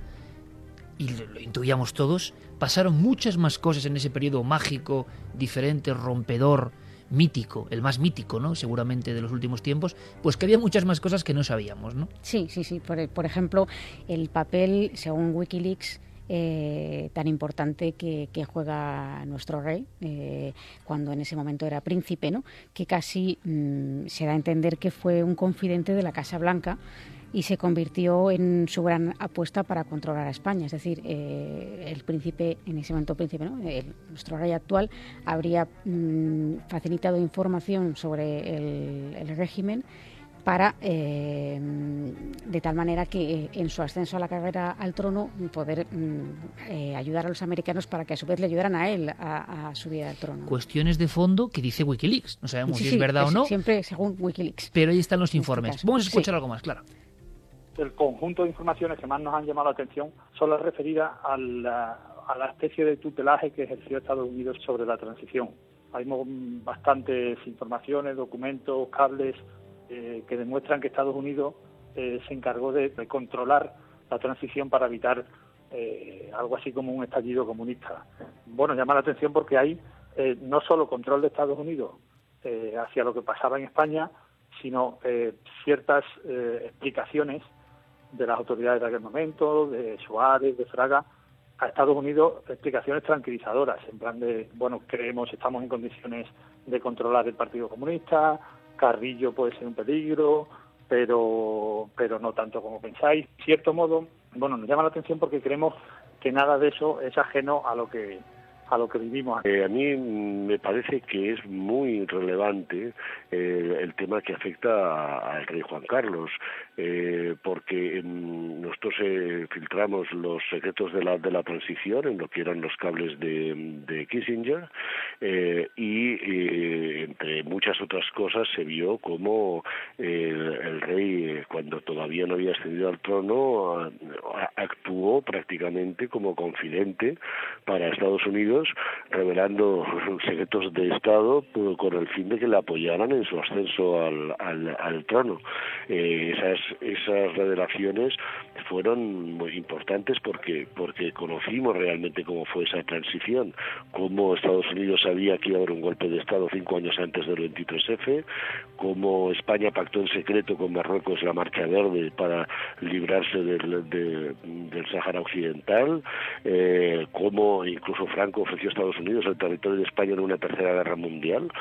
y lo, intuíamos todos, pasaron muchas más cosas en ese periodo mágico, diferente, rompedor, mítico, el más mítico, ¿no? Seguramente de los últimos tiempos, pues que había muchas más cosas que no sabíamos, ¿no? Sí, sí, sí. por ejemplo, el papel, según Wikileaks, eh, tan importante que, juega nuestro rey, eh, cuando en ese momento era príncipe, ¿no? que casi mm, se da a entender que fue un confidente de la Casa Blanca y se convirtió en su gran apuesta para controlar a España. Es decir, eh, el príncipe, en ese momento príncipe, nuestro rey actual, habría mm, facilitado información sobre el régimen para, eh, de tal manera que eh, en su ascenso a la carrera al trono, poder mm, eh, ayudar a los americanos para que a su vez le ayudaran a él a, subir al trono. Cuestiones de fondo que dice Wikileaks. No sabemos si es verdad o no. Siempre según Wikileaks. Pero ahí están los este informes. Vamos a escuchar algo más, claro. El conjunto de informaciones que más nos han llamado la atención son las referidas a la especie de tutelaje que ejerció Estados Unidos sobre la transición. Hay bastantes informaciones, documentos, cables eh, que demuestran que Estados Unidos eh, se encargó de, controlar la transición para evitar eh, algo así como un estallido comunista. Bueno, llama la atención porque hay no solo control de Estados Unidos hacia lo que pasaba en España, sino ciertas explicaciones de las autoridades de aquel momento, de Suárez, de Fraga, a Estados Unidos explicaciones tranquilizadoras, en plan de, bueno, creemos, estamos en condiciones de controlar el Partido Comunista, Carrillo puede ser un peligro, pero, pero no tanto como pensáis. En cierto modo, bueno, nos llama la atención porque creemos que nada de eso es ajeno a lo que a lo que vivimos. Eh, a mí me parece que es muy relevante eh, el tema que afecta al rey Juan Carlos, eh, porque nosotros filtramos los secretos de la, de la transición en lo que eran los cables de, Kissinger y entre muchas otras cosas se vio como el, rey, cuando todavía no había ascendido al trono, actuó prácticamente como confidente para Estados Unidos revelando secretos de Estado pues, con el fin de que le apoyaran en su ascenso al, trono. Eh, esas, revelaciones fueron muy importantes porque, porque conocimos realmente cómo fue esa transición, cómo Estados Unidos sabía que iba a haber un golpe de Estado cinco años antes del 23F, cómo España pactó en secreto con Marruecos la Marcha Verde para librarse del, del Sahara Occidental, eh, cómo incluso Franco ofreció Estados Unidos el territorio de España en una tercera guerra mundial.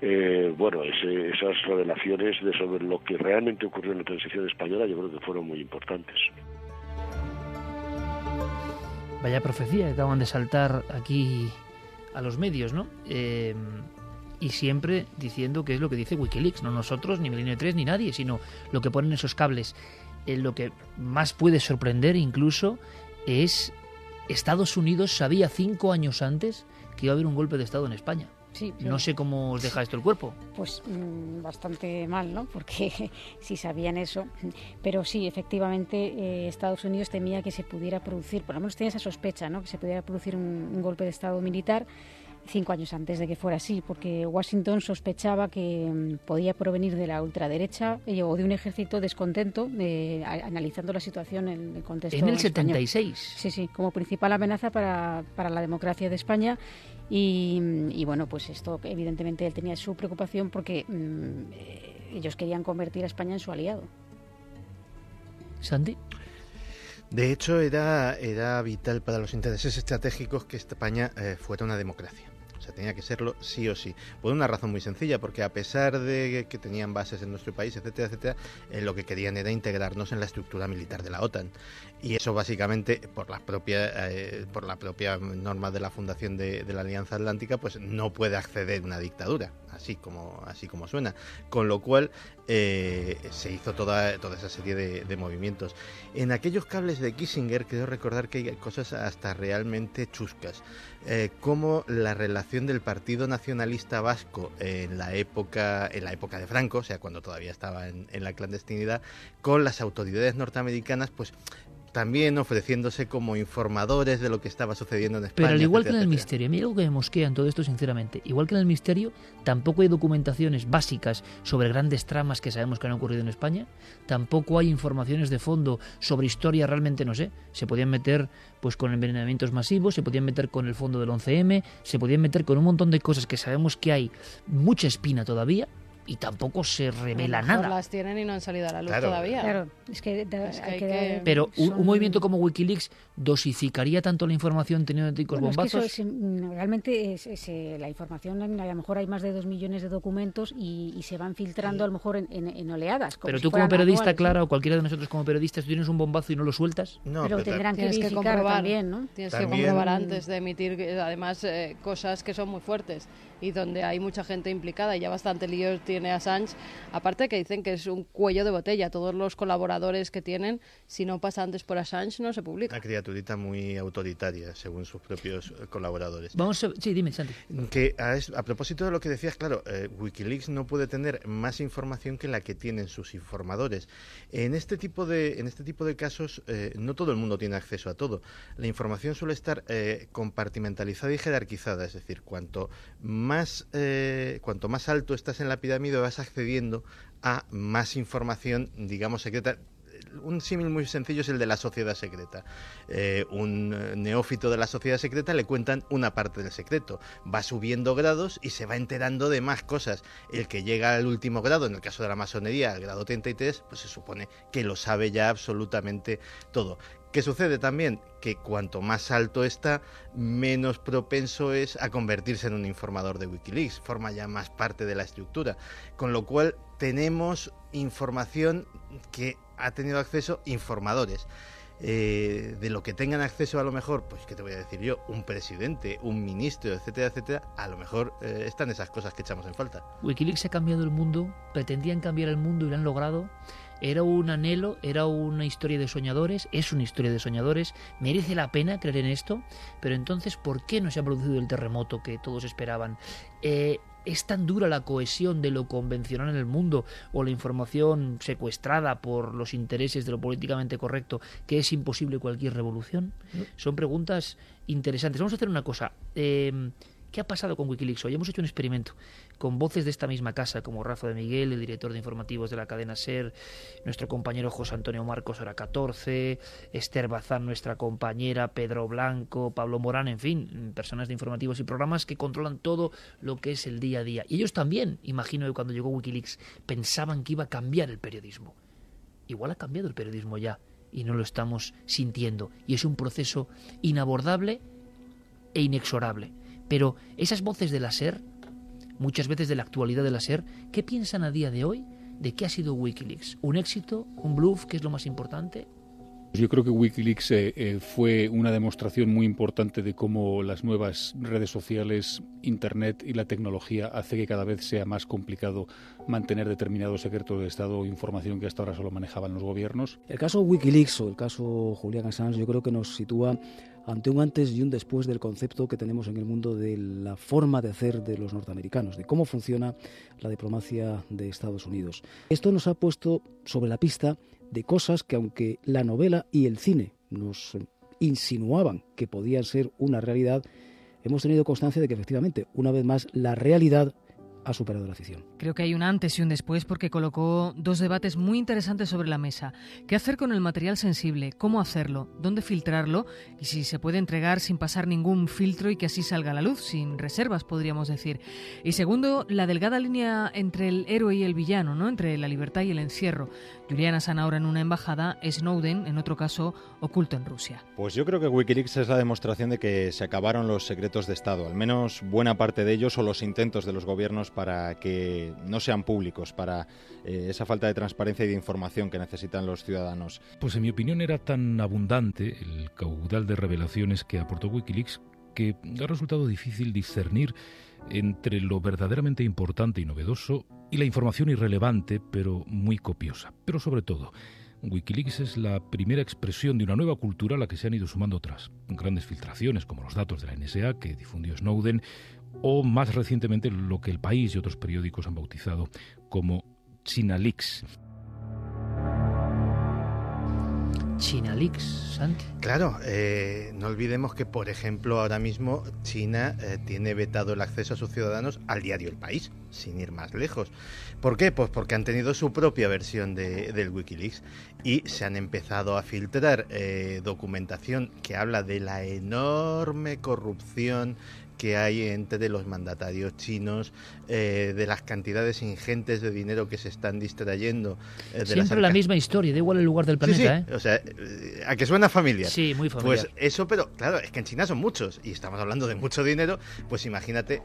Eh, bueno, esas revelaciones de sobre lo que realmente ocurrió en la transición española yo creo que fueron muy importantes. Vaya profecía que acaban de saltar aquí a los medios, ¿no? Eh, y siempre diciendo que es lo que dice Wikileaks, no nosotros, ni Milenio 3, ni nadie, sino lo que ponen esos cables. Eh, lo que más puede sorprender incluso es Estados Unidos sabía cinco años antes que iba a haber un golpe de Estado en España. Sí, no sé cómo os deja esto el cuerpo. Pues mm, bastante mal, ¿no? Porque si sabían eso. Pero sí, efectivamente, eh, Estados Unidos temía que se pudiera producir, por lo menos tenía esa sospecha, ¿no? Que se pudiera producir un golpe de Estado militar cinco años antes de que fuera así, porque Washington sospechaba que mm, podía provenir de la ultraderecha eh, o de un ejército descontento, eh, analizando la situación en el contexto. En el 76. Sí, sí, como principal amenaza para, para la democracia de España. Y, y, bueno, pues esto evidentemente él tenía su preocupación porque mm, eh, ellos querían convertir a España en su aliado. Sandy. De hecho, era, era vital para los intereses estratégicos que España fuera una democracia sea, tenía que serlo sí o sí. Por una razón muy sencilla, porque a pesar de que tenían bases en nuestro país, etcétera, etcétera, eh, lo que querían era integrarnos en la estructura militar de la OTAN. Y eso básicamente, por las propias, eh, por la propia norma de la fundación de, la Alianza Atlántica, pues no puede acceder una dictadura, así como, así como suena. Con lo cual eh, se hizo toda, toda esa serie de, movimientos. En aquellos cables de Kissinger, quiero recordar que hay cosas hasta realmente chuscas. Eh, como la relación del Partido Nacionalista Vasco en la época, en la época de Franco, o sea, cuando todavía estaba en, en la clandestinidad, con las autoridades norteamericanas, pues también ofreciéndose como informadores de lo que estaba sucediendo en España. Pero al igual que en el misterio, a mí algo que me mosquea en todo esto, sinceramente, igual que en el misterio, tampoco hay documentaciones básicas sobre grandes tramas que sabemos que han ocurrido en España, tampoco hay informaciones de fondo sobre historia, realmente no sé, se podían meter pues con envenenamientos masivos, se podían meter con el fondo del 11M, se podían meter con un montón de cosas que sabemos que hay mucha espina todavía, y tampoco se revela nada. las tienen y no han salido a la luz todavía. Claro, es que, Pero un, movimiento como Wikileaks dosificaría tanto la información teniendo ticos bombazos. Mm, realmente es, eh, la información, a lo mejor hay más de dos millones de documentos y, se van filtrando a lo mejor en, oleadas. pero tú como periodista, Clara, o cualquiera de nosotros como periodistas, tú tienes un bombazo y no lo sueltas. No, pero, tendrán que verificar también, ¿no? Tienes que comprobar antes de emitir, además, eh, cosas que son muy fuertes y donde hay mucha gente implicada y ya bastante líos tiene Assange. Aparte que dicen que es un cuello de botella, todos los colaboradores que tienen, si no pasa antes por Assange no se publica. Una criaturita muy autoritaria, según sus propios eh, colaboradores. Vamos a... Sí, dime, Santi. Que a, propósito de lo que decías, claro, eh, Wikileaks no puede tener más información que la que tienen sus informadores. En este tipo de, en este tipo de casos, eh, no todo el mundo tiene acceso a todo. La información suele estar compartimentalizada y jerarquizada, es decir, cuanto más eh, cuanto más alto estás en la pirámide, vas accediendo a más información, digamos, secreta. Un símil muy sencillo es el de la sociedad secreta. Eh, un neófito de la sociedad secreta le cuentan una parte del secreto. Va subiendo grados y se va enterando de más cosas. El que llega al último grado, en el caso de la masonería, al grado 33, pues se supone que lo sabe ya absolutamente todo. ¿Qué sucede también? Que cuanto más alto está, menos propenso es a convertirse en un informador de Wikileaks, forma ya más parte de la estructura. Con lo cual tenemos información que ha tenido acceso informadores. Eh, de lo que tengan acceso a lo mejor, pues qué te voy a decir yo, un presidente, un ministro, etcétera, etcétera, a lo mejor eh, están esas cosas que echamos en falta. Wikileaks ha cambiado el mundo, pretendían cambiar el mundo y lo han logrado. Era un anhelo, era una historia de soñadores, es una historia de soñadores, merece la pena creer en esto, pero entonces, ¿por qué no se ha producido el terremoto que todos esperaban? Eh, ¿Es tan dura la cohesión de lo convencional en el mundo o la información secuestrada por los intereses de lo políticamente correcto que es imposible cualquier revolución? Son preguntas interesantes. Vamos a hacer una cosa. Eh, ¿Qué ha pasado con Wikileaks hoy? Hemos hecho un experimento con voces de esta misma casa, como Rafa de Miguel, el director de informativos de la cadena SER, nuestro compañero José Antonio Marcos, hora 14, Esther Bazán, nuestra compañera, Pedro Blanco, Pablo Morán, en fin, personas de informativos y programas que controlan todo lo que es el día a día. Y ellos también, imagino que cuando llegó Wikileaks, pensaban que iba a cambiar el periodismo. Igual ha cambiado el periodismo ya y no lo estamos sintiendo. Y es un proceso inabordable e inexorable. Pero esas voces de la SER, muchas veces de la actualidad de la SER, ¿qué piensan a día de hoy de qué ha sido Wikileaks? ¿Un éxito? ¿Un bluff? ¿Qué es lo más importante? Yo creo que Wikileaks eh, eh, fue una demostración muy importante de cómo las nuevas redes sociales, Internet y la tecnología hace que cada vez sea más complicado mantener determinados secretos de Estado o información que hasta ahora solo manejaban los gobiernos. El caso Wikileaks o el caso Julian Assange yo creo que nos sitúa ante un antes y un después del concepto que tenemos en el mundo de la forma de hacer de los norteamericanos, de cómo funciona la diplomacia de Estados Unidos. Esto nos ha puesto sobre la pista de cosas que aunque la novela y el cine nos insinuaban que podían ser una realidad, hemos tenido constancia de que efectivamente, una vez más, la realidad ha superado la ficción. Creo que hay un antes y un después porque colocó dos debates muy interesantes sobre la mesa. ¿Qué hacer con el material sensible? ¿Cómo hacerlo? ¿Dónde filtrarlo? Y si se puede entregar sin pasar ningún filtro y que así salga a la luz, sin reservas, podríamos decir. Y segundo, la delgada línea entre el héroe y el villano, ¿no? entre la libertad y el encierro. Juliana Assange ahora en una embajada, Snowden, en otro caso, oculto en Rusia. Pues yo creo que Wikileaks es la demostración de que se acabaron los secretos de Estado, al menos buena parte de ellos o los intentos de los gobiernos para que no sean públicos, para eh, esa falta de transparencia y de información que necesitan los ciudadanos. Pues en mi opinión era tan abundante el caudal de revelaciones que aportó Wikileaks que ha resultado difícil discernir entre lo verdaderamente importante y novedoso y la información irrelevante pero muy copiosa. Pero sobre todo, Wikileaks es la primera expresión de una nueva cultura a la que se han ido sumando otras grandes filtraciones como los datos de la NSA que difundió Snowden o más recientemente lo que el país y otros periódicos han bautizado como China Leaks. China Leaks, Santi. Claro, eh, no olvidemos que, por ejemplo, ahora mismo China eh, tiene vetado el acceso a sus ciudadanos al diario El País, sin ir más lejos. ¿Por qué? Pues porque han tenido su propia versión de, del Wikileaks y se han empezado a filtrar eh, documentación que habla de la enorme corrupción que hay entre los mandatarios chinos, eh, de las cantidades ingentes de dinero que se están distrayendo. Eh, Siempre la misma historia, da igual el lugar del planeta. ¿eh? O sea, ¿a que suena familiar? Sí, muy familiar. Pues eso, pero claro, es que en China son muchos y estamos hablando de mucho dinero, pues imagínate.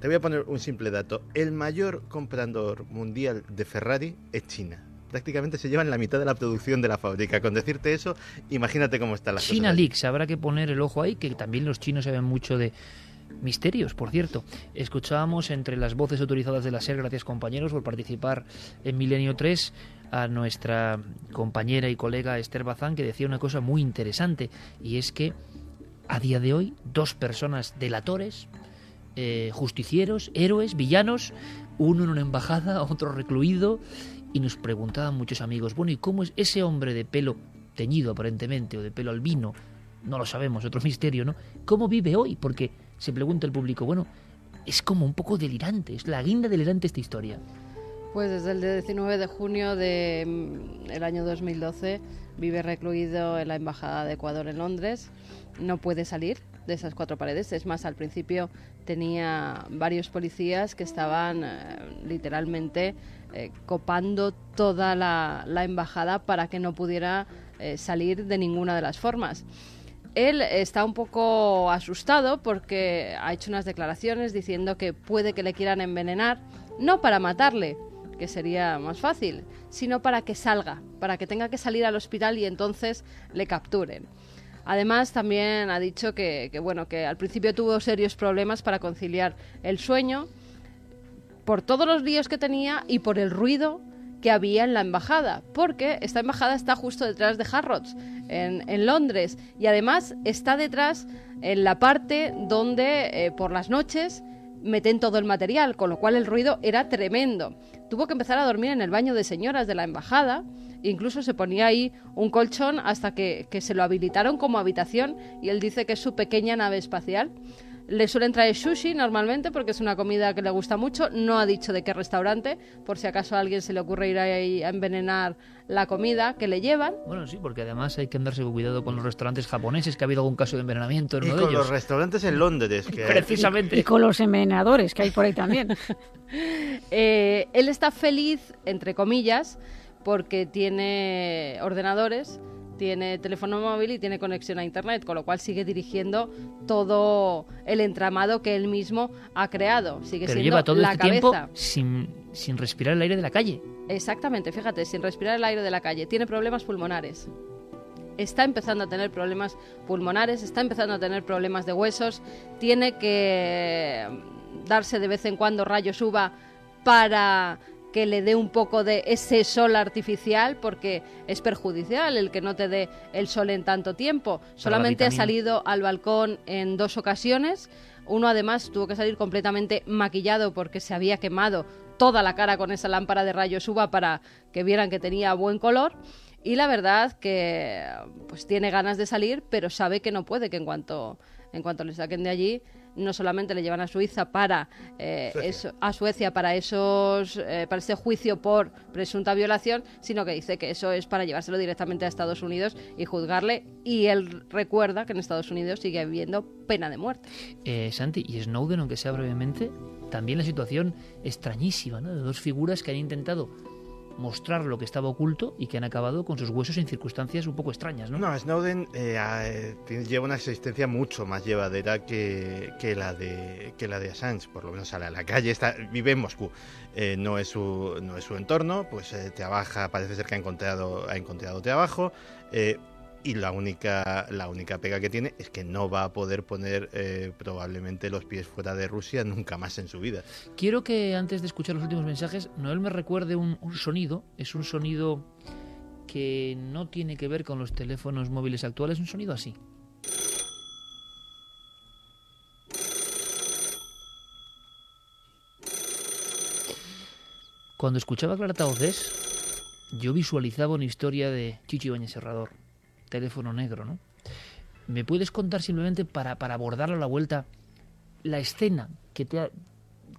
Te voy a poner un simple dato. El mayor comprador mundial de Ferrari es China prácticamente se llevan la mitad de la producción de la fábrica. Con decirte eso, imagínate cómo está la China Leaks, habrá que poner el ojo ahí, que también los chinos saben mucho de, misterios, por cierto. Escuchábamos entre las voces autorizadas de la SER, gracias compañeros por participar en Milenio 3, a nuestra compañera y colega Esther Bazán, que decía una cosa muy interesante, y es que a día de hoy dos personas delatores, eh, justicieros, héroes, villanos, uno en una embajada, otro recluido, y nos preguntaban muchos amigos, bueno, ¿y cómo es ese hombre de pelo teñido aparentemente, o de pelo albino? No lo sabemos, otro misterio, ¿no? ¿Cómo vive hoy? Porque se pregunta el público, bueno, es como un poco delirante, es la guinda delirante esta historia. Pues desde el 19 de junio del mm, año 2012 vive recluido en la Embajada de Ecuador en Londres. No puede salir de esas cuatro paredes. Es más, al principio tenía varios policías que estaban eh, literalmente eh, copando toda la, embajada para que no pudiera eh, salir de ninguna de las formas. Él está un poco asustado porque ha hecho unas declaraciones diciendo que puede que le quieran envenenar, no para matarle, que sería más fácil, sino para que salga, para que tenga que salir al hospital y entonces le capturen. Además, también ha dicho que, bueno, que al principio tuvo serios problemas para conciliar el sueño por todos los líos que tenía y por el ruido que había en la embajada, porque esta embajada está justo detrás de Harrods, en, Londres, y además está detrás en la parte donde eh, por las noches meten todo el material, con lo cual el ruido era tremendo. Tuvo que empezar a dormir en el baño de señoras de la embajada, incluso se ponía ahí un colchón hasta que, que se lo habilitaron como habitación y él dice que es su pequeña nave espacial. Le suelen traer sushi normalmente porque es una comida que le gusta mucho. No ha dicho de qué restaurante, por si acaso a alguien se le ocurre ir ahí a envenenar la comida que le llevan. Bueno, sí, porque además hay que andarse con cuidado con los restaurantes japoneses, que ha habido algún caso de envenenamiento en y con los restaurantes en Londres. Que Precisamente. Y, con los envenenadores que hay por ahí también. Eh, él está feliz, entre comillas, porque tiene ordenadores tiene teléfono móvil y tiene conexión a Internet, con lo cual sigue dirigiendo todo el entramado que él mismo ha creado. Sigue Pero siendo lleva todo la este tiempo cabeza. sin, sin respirar el aire de la calle. Exactamente, fíjate, sin respirar el aire de la calle. Tiene problemas pulmonares. Está empezando a tener problemas pulmonares, está empezando a tener problemas de huesos, tiene que darse de vez en cuando rayos UVA para que le dé un poco de ese sol artificial porque es perjudicial el que no te dé el sol en tanto tiempo. Solamente ha salido al balcón en dos ocasiones. Uno además tuvo que salir completamente maquillado porque se había quemado toda la cara con esa lámpara de rayos UVA para que vieran que tenía buen color. Y la verdad que pues tiene ganas de salir, pero sabe que no puede, que en cuanto, en cuanto le saquen de allí, no solamente le llevan a Suiza para eh, Suecia. eso- a Suecia para esos eh, para ese juicio por presunta violación, sino que dice que eso es para llevárselo directamente a Estados Unidos y juzgarle. Y él recuerda que en Estados Unidos sigue habiendo pena de muerte. Eh, Santi, y Snowden, aunque sea brevemente, también la situación extrañísima, ¿no? De dos figuras que han intentado mostrar lo que estaba oculto y que han acabado con sus huesos en circunstancias un poco extrañas, ¿no? No, Snowden eh, eh, lleva una existencia mucho más llevadera que, que la de que la de Assange, por lo menos sale a la calle, está, vive en Moscú, Eh, no es su no es su entorno, pues eh, trabaja, parece ser que ha encontrado ha encontrado trabajo y la única la única pega que tiene es que no va a poder poner eh, probablemente los pies fuera de Rusia nunca más en su vida. Quiero que antes de escuchar los últimos mensajes, Noel me recuerde un, sonido. Es un sonido que no tiene que ver con los teléfonos móviles actuales, un sonido así. Cuando escuchaba Clara Taocés, yo visualizaba una historia de Chicho Ibáñez Serrador, teléfono negro, ¿no? ¿Me puedes contar simplemente para, para abordarlo a la vuelta la escena que te ha-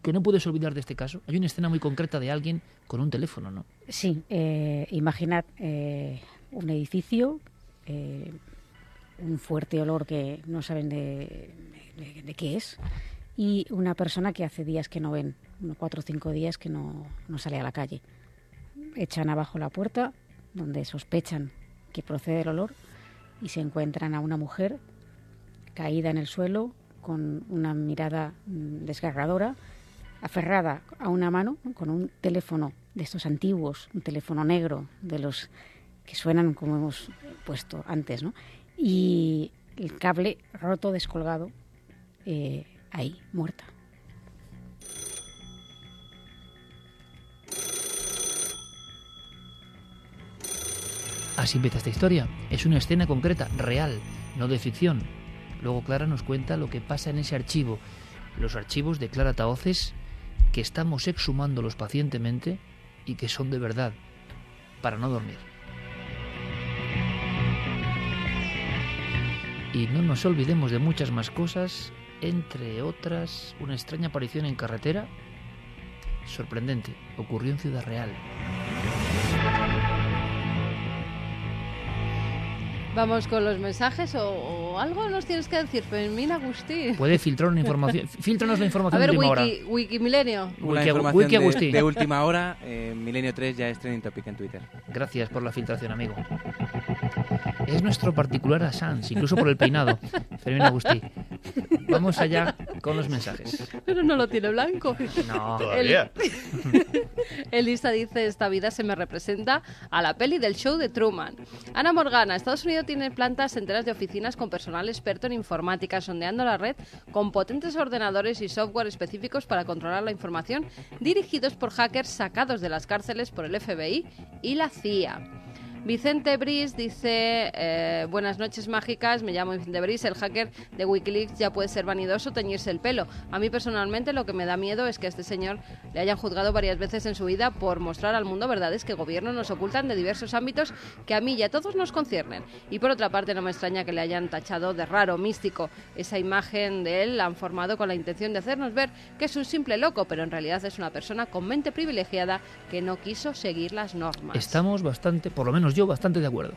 que no puedes olvidar de este caso? Hay una escena muy concreta de alguien con un teléfono, ¿no? Sí, eh, imaginad eh, un edificio, eh, un fuerte olor que no saben de, de- de qué es, y una persona que hace días que no ven, unos cuatro o cinco días que no, no sale a la calle. Echan abajo la puerta, donde sospechan que procede el olor, y se encuentran a una mujer caída en el suelo, con una mirada mm, desgarradora, aferrada a una mano ¿no? con un teléfono de estos antiguos, un teléfono negro de los que suenan como hemos puesto antes, ¿no? Y el cable roto, descolgado, eh, ahí, muerta. Así empieza esta historia. Es una escena concreta, real, no de ficción. Luego Clara nos cuenta lo que pasa en ese archivo, los archivos de Clara Taoces que estamos exhumándolos pacientemente y que son de verdad, para no dormir. Y no nos olvidemos de muchas más cosas, entre otras una extraña aparición en carretera, sorprendente, ocurrió en Ciudad Real. Vamos con los mensajes o, o algo nos tienes que decir, Fermín Agustín. Puede filtrar una información. Fíltranos la A información ver, de última hora. Wiki, Wikimilenio. Una Wiki- información Wiki de- Agustín. de, última hora, eh, Milenio 3 ya es trending topic en Twitter. Gracias por la filtración, amigo. Es nuestro particular Assange, incluso por el peinado. Fermín Agustí. Vamos allá con los mensajes. Pero no lo tiene blanco. No. El- Elisa dice, esta vida se me representa a la peli del show de Truman. Ana Morgana, Estados Unidos tiene plantas enteras de oficinas con personal experto en informática, sondeando la red con potentes ordenadores y software específicos para controlar la información, dirigidos por hackers sacados de las cárceles por el FBI y la CIA. Vicente Bris dice, eh, buenas noches mágicas, me llamo Vicente Bris, el hacker de Wikileaks ya puede ser vanidoso teñirse el pelo. A mí personalmente lo que me da miedo es que a este señor le hayan juzgado varias veces en su vida por mostrar al mundo verdades que gobiernos nos ocultan de diversos ámbitos que a mí y a todos nos conciernen. Y por otra parte no me extraña que le hayan tachado de raro, místico. Esa imagen de él la han formado con la intención de hacernos ver que es un simple loco, pero en realidad es una persona con mente privilegiada que no quiso seguir las normas. Estamos bastante, por lo menos yo, bastante de acuerdo.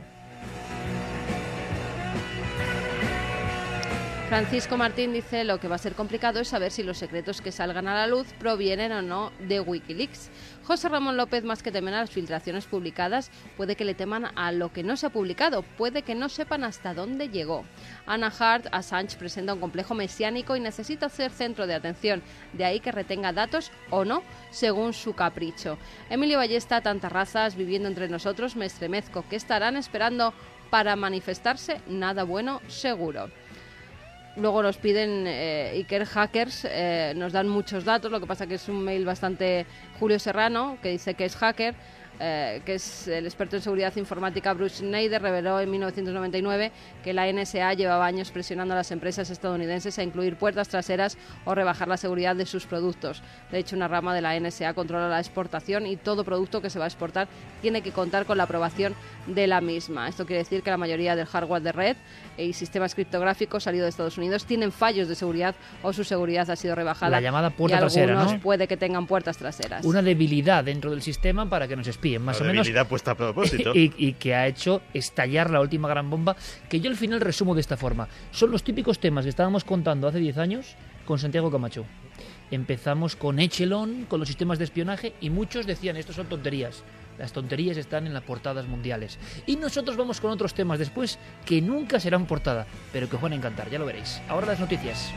Francisco Martín dice lo que va a ser complicado es saber si los secretos que salgan a la luz provienen o no de Wikileaks. José Ramón López, más que temen a las filtraciones publicadas, puede que le teman a lo que no se ha publicado, puede que no sepan hasta dónde llegó. Ana Hart, Assange presenta un complejo mesiánico y necesita ser centro de atención, de ahí que retenga datos o no, según su capricho. Emilio Ballesta, tantas razas viviendo entre nosotros, me estremezco. ¿Qué estarán esperando para manifestarse? Nada bueno, seguro. Luego nos piden eh, Iker Hackers, eh, nos dan muchos datos, lo que pasa que es un mail bastante Julio Serrano, que dice que es hacker, eh, que es el experto en seguridad informática Bruce Schneider, reveló en 1999 que la NSA llevaba años presionando a las empresas estadounidenses a incluir puertas traseras o rebajar la seguridad de sus productos. De hecho, una rama de la NSA controla la exportación y todo producto que se va a exportar tiene que contar con la aprobación de la misma. Esto quiere decir que la mayoría del hardware de red y sistemas criptográficos salido de Estados Unidos tienen fallos de seguridad o su seguridad ha sido rebajada. La llamada puerta y trasera, algunos ¿no? puede que tengan puertas traseras. Una debilidad dentro del sistema para que nos espíen, más La o menos. debilidad puesta a propósito. Y, y que ha hecho estallar la última gran bomba, que yo al final resumo de esta forma. Son los típicos temas que estábamos contando hace 10 años con Santiago Camacho. Empezamos con Echelon, con los sistemas de espionaje, y muchos decían, estos son tonterías. Las tonterías están en las portadas mundiales. Y nosotros vamos con otros temas después que nunca serán portada, pero que os van a encantar, ya lo veréis. Ahora las noticias.